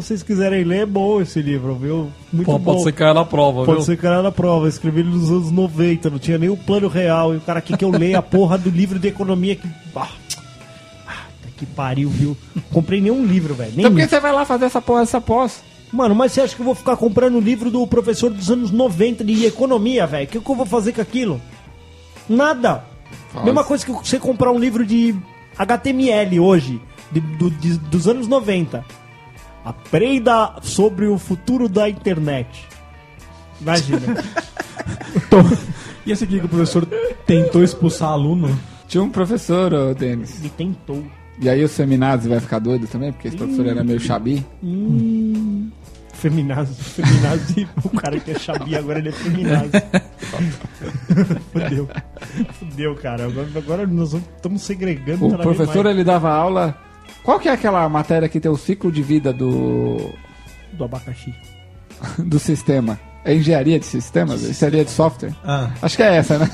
Se vocês quiserem ler, é bom esse livro, viu? Muito Pô, bom. pode ser cair na prova, Pode viu? ser cara na prova, eu escrevi ele nos anos 90, não tinha nem o plano real. E o cara aqui que eu leio a porra do livro de economia que. Ah, ah, que pariu, viu? Comprei nenhum livro, velho. Então por que você vai lá fazer essa porra, essa pós? Mano, mas você acha que eu vou ficar comprando o livro do professor dos anos 90 de economia, velho? O que, que eu vou fazer com aquilo? Nada. Mesma coisa que você comprar um livro de HTML hoje, de- do- de- dos anos 90. Aprenda sobre o futuro da internet. Imagina. Então, e esse aqui que o professor tentou expulsar aluno? Tinha um professor, ô, Denis. Ele tentou. E aí o Seminazzi vai ficar doido também, porque esse professor era meio chabi. Feminazi, feminazi, o cara que é Xabi, agora ele é feminazi. Fudeu. Fudeu, cara. Agora, agora nós estamos segregando O professor, mais ele dava aula... Qual que é aquela matéria que tem o ciclo de vida do, do abacaxi. do sistema? É engenharia de sistemas? Engenharia de software? Ah, Acho que é essa, né?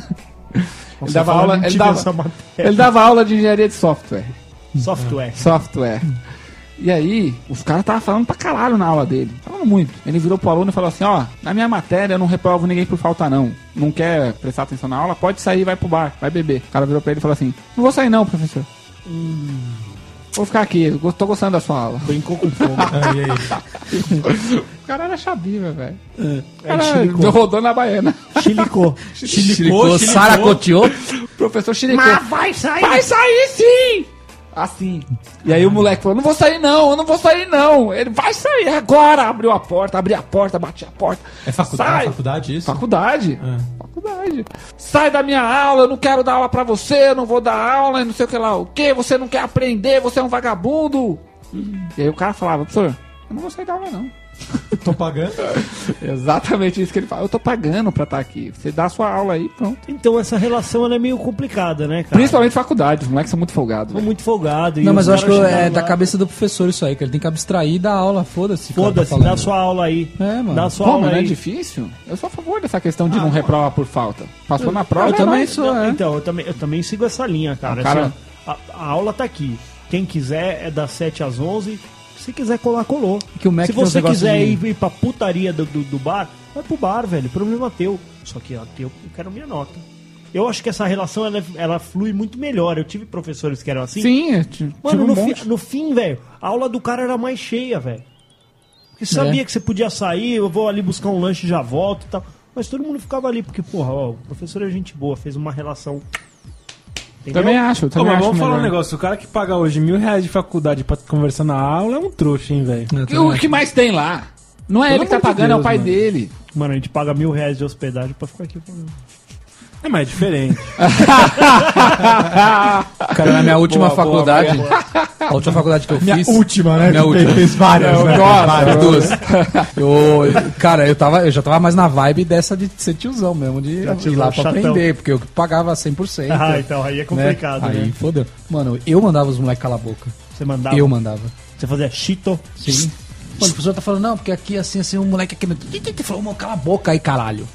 Ele dava, aula, ele, dava, ele dava aula de engenharia de software. Software. Software. E aí, os caras estavam falando pra caralho na aula dele. Falando muito. Ele virou pro aluno e falou assim, ó, na minha matéria eu não reprovo ninguém por falta não. Não quer prestar atenção na aula? Pode sair vai pro bar, vai beber. O cara virou pra ele e falou assim, não vou sair não, professor. Vou ficar aqui, tô gostando da sua aula. Brincou com fogo. ah, e aí? O cara era chabiva, velho. O É, cara chilicou. rodou na baiana. Chilicou. Chilicou, saracoteou. Professor Chiricou. vai sair! Vai sair sim! Assim. E aí o moleque falou: Não vou sair não, eu não vou sair não. Ele vai sair agora. Abriu a porta, abriu a porta, bati a porta. É faculdade, Sai. é faculdade isso? Faculdade. É. Faculdade. Sai da minha aula, eu não quero dar aula pra você, eu não vou dar aula, e não sei o que lá. O que? Você não quer aprender, você é um vagabundo. E aí o cara falava, professor, eu não vou sair da aula não. Tô pagando. Exatamente isso que ele fala. Eu tô pagando pra estar aqui. Você dá a sua aula aí, pronto. Então essa relação ela é meio complicada, né, cara? Principalmente faculdade, os moleques são muito folgados. São velho. muito folgado. e Não, mas eu acho que é chegam da lá, cabeça do professor isso aí, que ele tem que abstrair da aula, foda-se. tá Foda-se, falando. dá sua aula aí. É, mano. Dá sua Pô, aula não é difícil? Eu sou a favor dessa questão de não reprovar por falta. Passou na prova, eu é também nóis. sou, Não, é. Então, eu também, eu também sigo essa linha, cara. O cara- Assim, a, a aula tá aqui. Quem quiser é das 7 às 11. Se quiser colar, colou. Que o Mac Se você quiser de- ir, ir pra putaria do, do, do bar, vai pro bar, velho. Problema teu. Só que ó, eu, eu quero minha nota. Eu acho que essa relação ela, ela flui muito melhor. Eu tive professores que eram assim. Sim, Mano, um no, fi- no fim, velho, a aula do cara era mais cheia, velho. Porque É. sabia que você podia sair, eu vou ali buscar um lanche e já volto e tal. Mas todo mundo ficava ali, porque, porra, ó, o professor é gente boa, fez uma relação. Entendeu? Também acho, Ô, também mas acho vamos falar um negócio. O cara que paga hoje mil reais de faculdade pra conversar na aula é um trouxa, hein, velho? E O que mais tem lá? Não é Pelo ele que tá pagando, é o Deus, pai mano. dele. Mano, a gente paga mil reais de hospedagem pra ficar aqui. É mais diferente. Cara, na minha última Boa, boa, faculdade, a última faculdade que eu Minha fiz... última, né? Minha última. Fez várias, Eu né? Várias. duas. Eu, cara, eu, tava, eu já tava mais na vibe dessa de ser tiozão mesmo, de ir lá pra chatão. aprender, porque eu pagava 100%. Ah, então aí é né? complicado, né? Aí fodeu. Mano, eu mandava os moleques calar a boca. Você mandava. Eu mandava. Você fazia chito. Sim. Mano, o professor tá falando, não, porque aqui assim, assim, um moleque aqui. Ele falou, mano, cala a boca aí, caralho.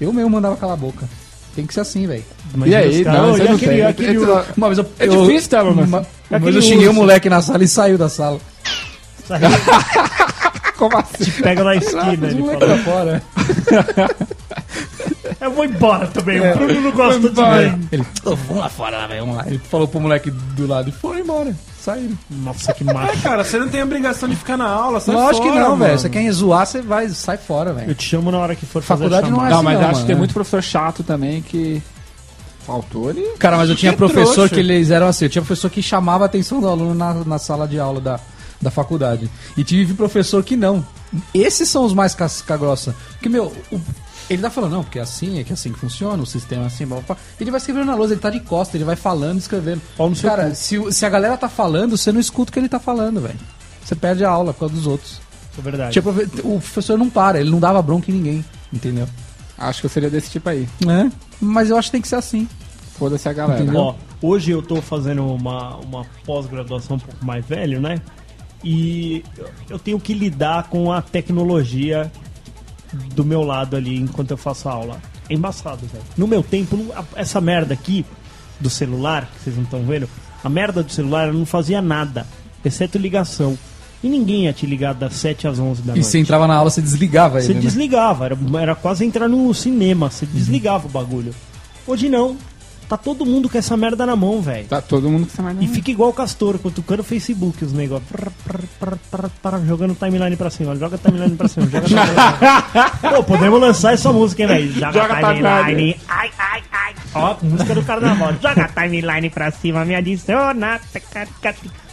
Eu mesmo mandava calar a boca. Tem que ser assim, velho. E aí? Não, e não aquele- tem. aquele- Uma vez eu, É eu- difícil, tá, mas- uma- Mas Aquele eu xinguei o urso. moleque na sala e saiu da sala. Como assim? Te pega na esquina. Ele fala. lá fora. Eu vou embora também. O Bruno não gosta de mim. Ele, "Ô, vamos lá fora, velho, vamos lá. Ele falou pro moleque do lado e foi embora. Saíram. Nossa, que É, macho. cara, você não tem obrigação de ficar na aula, sai Lógico que fora, não, mano. velho. Você quer zoar, você vai, sai fora, Eu velho. te chamo na hora que for Faculdade fazer a não é chamada. Não, mas não, acho mano, que tem é. muito professor chato também que. Faltou ali. Cara, mas eu tinha Que professor trouxa. que eles eram assim, eu tinha professor que chamava a atenção do aluno na, na sala de aula da, da faculdade. E tive professor que não. Esses são os mais casca grossa. Porque, meu, o- ele tá falando, não, porque é assim, é que assim que funciona, o sistema é assim, blá, ele vai escrevendo na lousa, ele tá de costa, ele vai falando, escrevendo. Pau no seu Cara, se, se a galera tá falando, você não escuta o que ele tá falando, velho. Você perde a aula por causa dos outros. Isso é verdade. Profe- o professor não para, ele não dava bronca em ninguém, entendeu? Acho que eu seria desse tipo aí. É, mas eu acho que tem que ser assim. Foda-se a galera. Entendeu? Ó, hoje eu tô fazendo uma, uma pós-graduação um pouco mais velho, né? E eu tenho que lidar com a tecnologia do meu lado ali enquanto eu faço a aula. É embaçado, velho. No meu tempo, essa merda aqui do celular, que vocês não estão vendo, a merda do celular ela não fazia nada, exceto ligação. E ninguém ia te ligar das 7 às 11 da E noite. você entrava na aula, você desligava Você ele, né? desligava, era, era quase entrar no cinema, você desligava o bagulho. Hoje não. Tá todo mundo com essa merda na mão, velho. Tá todo mundo com essa merda. E fica igual o Castor, cutucando o Facebook, os negócios. Jogando timeline pra cima, joga timeline pra cima, joga timeline pra cima. Pô, podemos lançar essa música, hein, velho? Joga, Joga timeline. Ai, ai, ai. Ó, música do carnaval. Joga timeline pra cima, me adiciona.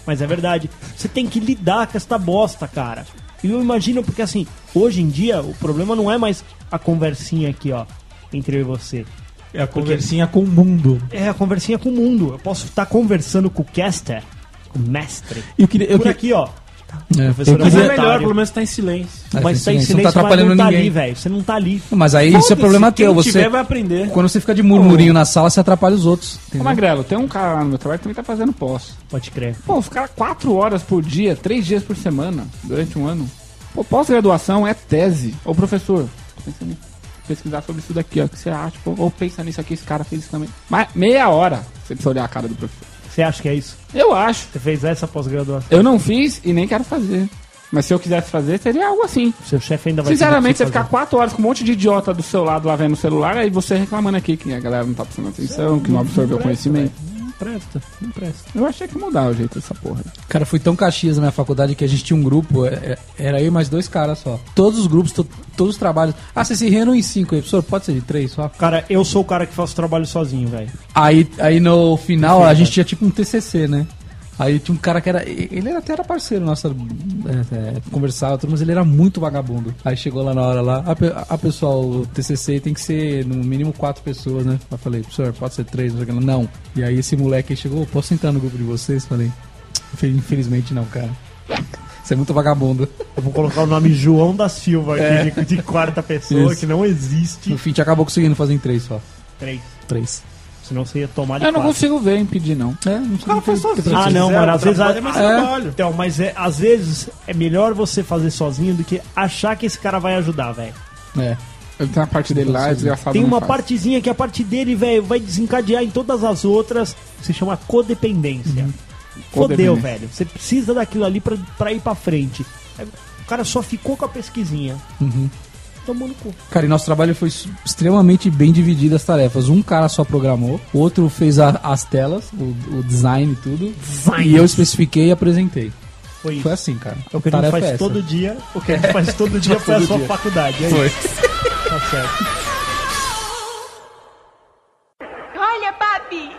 Mas é verdade. Você tem que lidar com esta bosta, cara. E eu imagino, porque assim, hoje em dia, o problema não é mais a conversinha aqui, ó, entre eu e você. É a conversinha com o mundo. É a conversinha com o mundo. Eu posso estar conversando com o caster, com o mestre. Eu queria, eu Por queria, aqui, ó. É, Professor Mas é melhor, pelo menos tá em silêncio. É, mas tá tem em silêncio, não tá atrapalhando mas não tá ninguém. ali, velho. Você não tá ali. Mas aí isso é problema teu. Você, tiver vai aprender. quando você fica de murmurinho na sala, você atrapalha os outros. Ô? Magrelo, tem um cara lá no meu trabalho que também tá fazendo pós. Pode crer. Pô, os caras quatro horas por dia, três dias por semana, durante um ano. Pô, pós-graduação é tese. Ô, professor, tô pensando pesquisar sobre isso daqui, ó. O que você acha? Pô, ou pensa nisso aqui, esse cara fez isso também. Mas meia hora, você precisa olhar a cara do professor. Você acha que é isso? Eu acho. Você fez essa pós-graduação? Eu não fiz e nem quero fazer. Mas se eu quisesse fazer, seria algo assim. Seu chefe ainda vai Sinceramente, você pra ficar quatro horas com um monte de idiota do seu lado lá vendo o celular, aí você reclamando aqui que a galera não tá prestando atenção, que não absorveu o conhecimento. fazer. Presta, não presta. Eu achei que ia mudar o jeito dessa porra. Cara, fui tão caxias na minha faculdade que a gente tinha um grupo, é- é- era eu e mais dois caras só. Todos os grupos, to- todos os trabalhos. Ah, vocês se reúnem em cinco aí, professor? Pode ser de três só? Cara, eu sou o cara que faz o trabalho sozinho, velho. Aí, aí no final a gente tinha tipo um TCC, né? Aí tinha um cara que era. Ele até era parceiro nosso, é, é, conversava, tudo, mas ele era muito vagabundo. Aí chegou lá na hora lá, a, pe- a pessoal, o TCC tem que ser no mínimo quatro pessoas, né? Eu falei, professor, pode ser três? não. E aí esse moleque aí chegou, posso entrar no grupo de vocês? Falei, infelizmente não, cara. Você é muito vagabundo. Eu vou colocar o nome João da Silva aqui de, de quarta pessoa, Isso. que não existe. No fim, a gente acabou conseguindo fazer em três só. Três. Três. Senão você ia tomar de Eu não quatro. consigo ver impedir, não. É, não sei. faz sozinho. Ah, não, mano, às vezes... trabalho é mais é, trabalho. Então, mas é, às vezes é melhor você fazer sozinho do que achar que esse cara vai ajudar, velho. É. Eu tenho a parte dele lá, é desgraçado. Tem uma faz. partezinha que a parte dele, velho, vai desencadear em todas as outras. Se chama codependência. Fodeu, Codependência. velho. Você precisa daquilo ali pra, pra ir pra frente. O cara só ficou com a pesquisinha. Uhum. Tomou no cu. Cara, e nosso trabalho foi extremamente bem dividido as tarefas. Um cara só programou, o outro fez a- as telas, o, o design e tudo. Design. E eu especifiquei e apresentei. Foi isso. Foi assim, cara. É o que a gente Tarefa faz é todo dia. O que a gente faz todo dia foi a sua dia. faculdade. É Foi. isso. Tá certo. Olha, papi!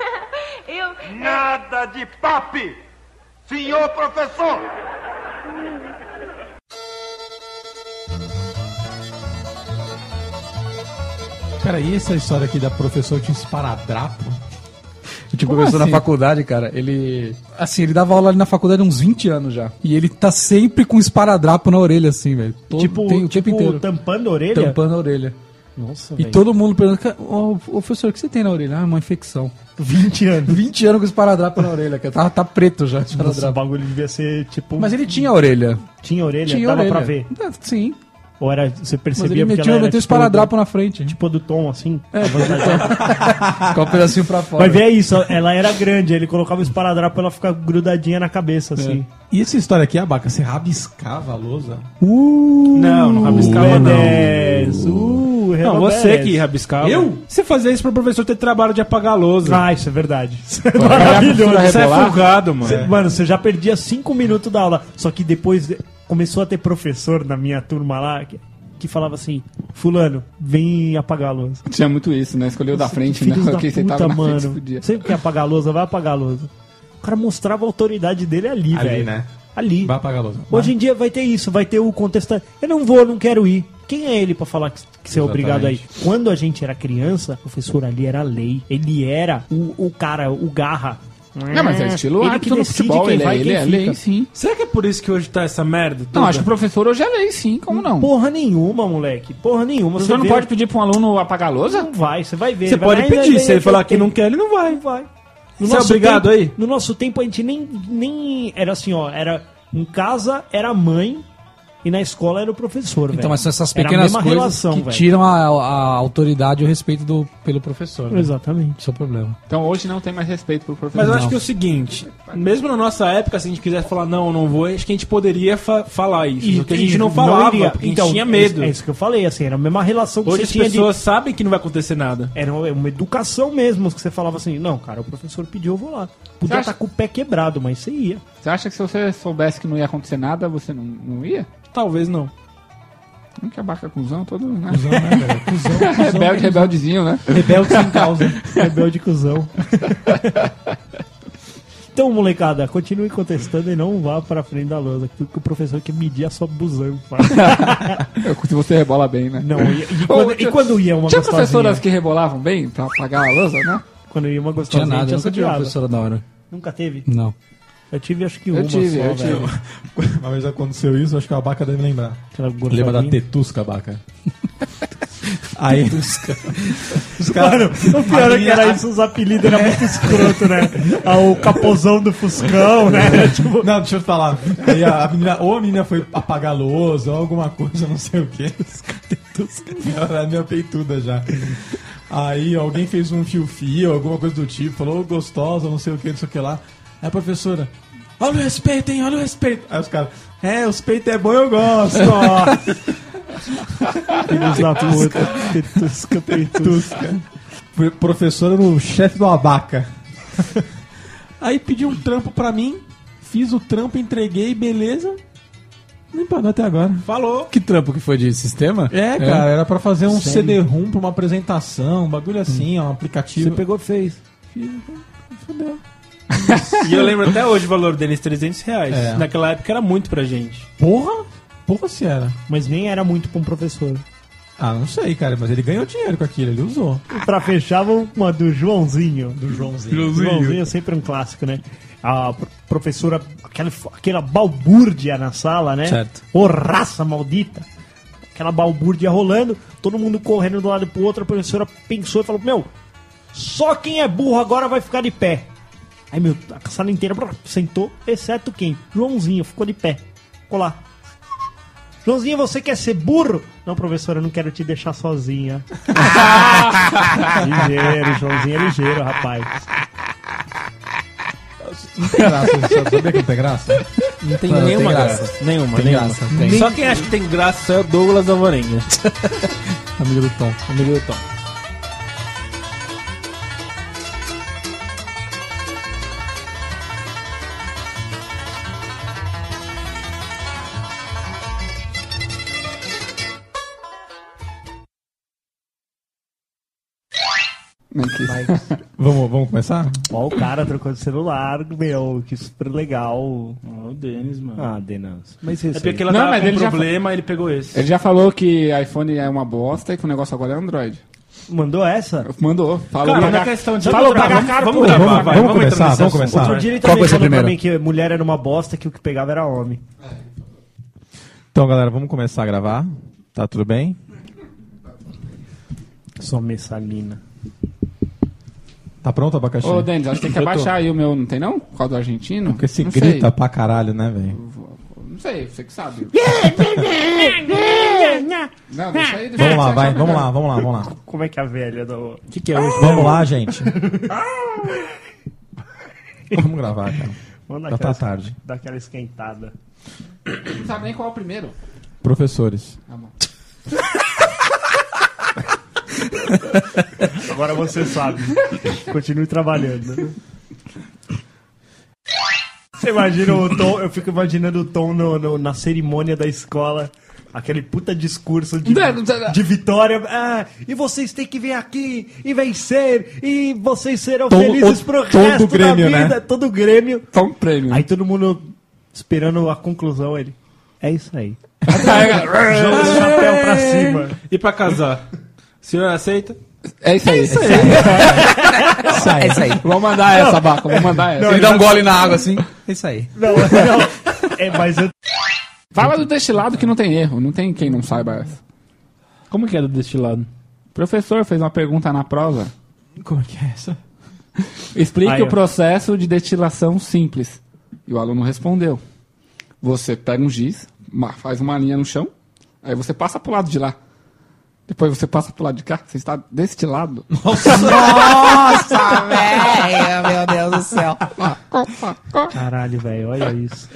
Eu. Nada de papi! Senhor professor! Cara, e essa história aqui da professora que tinha esparadrapo? Eu tinha um professor assim? na faculdade, cara. Ele. Assim, ele dava aula ali na faculdade há uns 20 anos já. E ele tá sempre com esparadrapo na orelha, assim, velho. Tipo, tem o tempo tipo inteiro. tampando a orelha? Tampando a orelha. Nossa, E velho. todo mundo pergunta, "Cara, ô, ô, professor, o que você tem na orelha? Ah, uma infecção. 20 anos. 20 anos com esparadrapo na orelha, cara. Tá, tá preto já, Nossa, o esparadrapo. bagulho devia ser tipo. Mas ele tinha a orelha. tinha orelha, Tinha dava orelha. pra ver. É, Sim. Ou era, você Mas percebia ele porque metia, ela era um tipo, esparadrapo na frente. tipo do tom, assim? Com o pedacinho pra fora. Vai ver é isso, ela era grande, ele colocava o esparadrapo pra ela ficar grudadinha na cabeça, assim. E essa história aqui, Abaca, você rabiscava a lousa? Uh, Não, não rabiscava não. B10, Uh, Não, você que rabiscava. Eu? Você fazia isso pro professor ter trabalho de apagar a lousa. Ah, isso é verdade. Isso é maravilhoso. Você é folgado, mano. Você- Mano, você já perdia cinco minutos da aula. Só que depois começou a ter professor na minha turma lá que, que falava assim: Fulano, vem apagar a luz. Tinha muito isso, né? Escolheu da frente, né? Da Quem puta, na frente mano. podia. Sempre quer apagar a lousa, vai apagar a lousa. O cara mostrava a autoridade dele ali, Ali, velho. né? Ali. Vai apagar a lousa. Hoje em dia vai ter isso, vai ter o contestar. Eu não vou, não quero ir. Quem é ele pra falar que, que você é obrigado a ir? Quando a gente era criança, o professor ali era lei. Ele era o, o cara, o garra. Não, mas é estilo ele árbitro no futebol, ele, é- ele é lei, sim. Será que é por isso que hoje tá essa merda? Não, toda? acho que o professor hoje é lei, sim, como não? Porra nenhuma, moleque. Porra nenhuma. professor não vê- pode pedir pra um aluno apagar a lousa? Não vai, você vai ver. Você vai pode lá e pedir, vai- se ele vai- falar que não quer, ele não vai. Não vai. No Você é nosso obrigado tempo- aí? No nosso tempo a gente nem, nem. Era assim, ó. Era. Em casa era a mãe e na escola era o professor. Então, velho. mas são essas a pequenas coisas relação, que velho. tiram a, a autoridade e o respeito do, pelo professor. Né? Exatamente. Esse é o problema. Então hoje não tem mais respeito pro professor. Mas eu acho Não. que é o seguinte, mesmo na nossa época, se a gente quisesse falar não, eu não vou, acho que a gente poderia fa- falar isso. porque a gente não falava, iria. porque a Então, gente tinha medo. É isso que eu falei, assim, era a mesma relação que Hoje você as tinha pessoas sabem que não vai acontecer nada. de. Era uma uma educação mesmo, que você falava assim, não, cara, o professor pediu, eu vou lá. Podia estar acha- com o pé quebrado, mas você ia. Você acha que se você soubesse que não ia acontecer nada, você não, não ia? Talvez não. Não que abaca cuzão todo, né? Cusão, né, velho? Cusão, cuzão, Rebelde, rebeldezinho, né? Rebelde sem causa. Rebelde cuzão. Então, molecada, continue contestando e não vá pra frente da lousa, porque o professor quer medir a sua busanfa. Se você rebola bem, né? Não, e, e quando, e quando ia uma Tinha gostosinha? professoras que rebolavam bem pra apagar a lousa, né? Quando ia uma Não tinha gostosinha, nada, tinha nunca tive uma professora da hora. Nunca teve? Não. Eu tive acho que Eu uma tive, só, eu velho. tive. Uma vez aconteceu isso, acho que a Abaca deve lembrar. Lembra da tetusca, Abaca? Aí. Os Mano, o pior é que era isso, os apelidos eram muito escroto, né? Ah, o capozão do Fuscão, né? Tipo, Não, deixa eu falar. Aí a, a menina, ou a menina foi apagar lousa, ou alguma coisa, não sei o que. Ela era meio peituda já. Aí alguém fez um fio-fio, alguma coisa do tipo, falou "Ô, gostosa, não sei o que, não sei o que lá. Aí a professora, olha o respeito, hein, olha o respeito. Aí os caras, é, os peitos é bom, eu gosto. ó." filhos da puta. Petusca. Foi professora no chefe do abaca. Aí pediu um trampo pra mim, fiz o trampo, entreguei, beleza. Nem pagou até agora. Falou. Que trampo que foi de sistema? É, cara, era pra fazer um Sério? CD-ROM pra uma apresentação, um bagulho assim, ó, um aplicativo. Você pegou, fez. Fudeu. E eu lembro até hoje o valor deles, 300 reais. É. Naquela época era muito pra gente. Porra? Porra se era. Mas nem era muito pra um professor. Ah, não sei, cara, mas ele ganhou dinheiro com aquilo, ele usou. E pra fechar, vamos com uma do Joãozinho. Do Joãozinho. Joãozinho é sempre um clássico, né? A pro- professora, aquela, aquela balbúrdia na sala, né? Certo. Ô, raça maldita! Aquela balbúrdia rolando, todo mundo correndo de um lado pro outro. A professora pensou e falou: Meu, só quem é burro agora vai ficar de pé. Aí, meu, a sala inteira brrr, sentou, exceto quem? Joãozinho, ficou de pé. Ficou lá. Joãozinho, você quer ser burro? Não, professora, eu não quero te deixar sozinha. ligeiro, Joãozinho é ligeiro, rapaz. Não tem graça, você sabia que não tem graça? Não tem Não, nenhuma tem graça. graça. Nenhuma, Tem nenhuma. graça, tem. Só quem acha que tem graça é o Douglas Alvarenga. Amigo do Tom. amigo do Tom. Nem quis. Vamos, vamos começar? Ó, o cara trocou de celular, meu, que super legal. Ó, o Denis, mano. Ah, Denas. Mas é isso porque aí. ela Não, tava mas com ele já problema, ele pegou esse. Ele já falou que iPhone é uma bosta e que o negócio agora é Android. mandou essa? Mandou. Falou Cara, pra- na questão de... Falou, pagar vamos, caro vamos por- gravar, vamos- vai, vamos entrar começar, vamos começar. Outro dia ele Qual também falou pra mim que mulher era uma bosta, que o que pegava era homem. Então, galera, vamos começar a gravar. Tá tudo bem? Só messalina. Tá pronto, abacaxi? Ô, Denis, acho que tem que abaixar aí o meu, não tem não? Por causa do argentino? Porque se não grita Sei. pra caralho, né, velho? Não sei, você que sabe. Não, deixa aí, deixa Vamos lá, vai, vamos lá, vamos lá, vamos lá. Como é que é a velha do. O que, que é hoje? Vamos lá, gente. Vamos gravar, cara. Vamos dar Já tá tarde. dar aquela esquentada. Não sabe nem qual é o primeiro. Professores. Tá bom. Agora você sabe. Continue trabalhando. né? Você imagina o tom, eu fico imaginando o tom no- no- na cerimônia da escola. Aquele puta discurso de, de vitória. Ah, e vocês têm que vir aqui e vencer. E vocês serão Tom- felizes o- pro resto Grêmio, da vida. né? Todo o Grêmio. Tom prêmio. Aí todo mundo esperando a conclusão. Ele. É isso aí. Joga o chapéu pra cima. E pra casar? O senhor aceita? É isso aí. É isso aí. É isso aí. Vou mandar essa, Baca. Vou mandar essa. Ele dá um gole na água assim. É isso aí. Não, não. É, mas eu Fala do destilado que não tem erro. Não tem quem não saiba essa. Como que é do destilado? O professor fez uma pergunta na prova. Como é que é essa? Explique Aí, o processo de destilação simples. E o aluno respondeu. Você pega um giz, faz uma linha no chão, aí você passa pro lado de lá. Depois você passa pro lado de cá, você está destilado. Nossa, velho, meu Deus do céu. Caralho, velho, olha isso.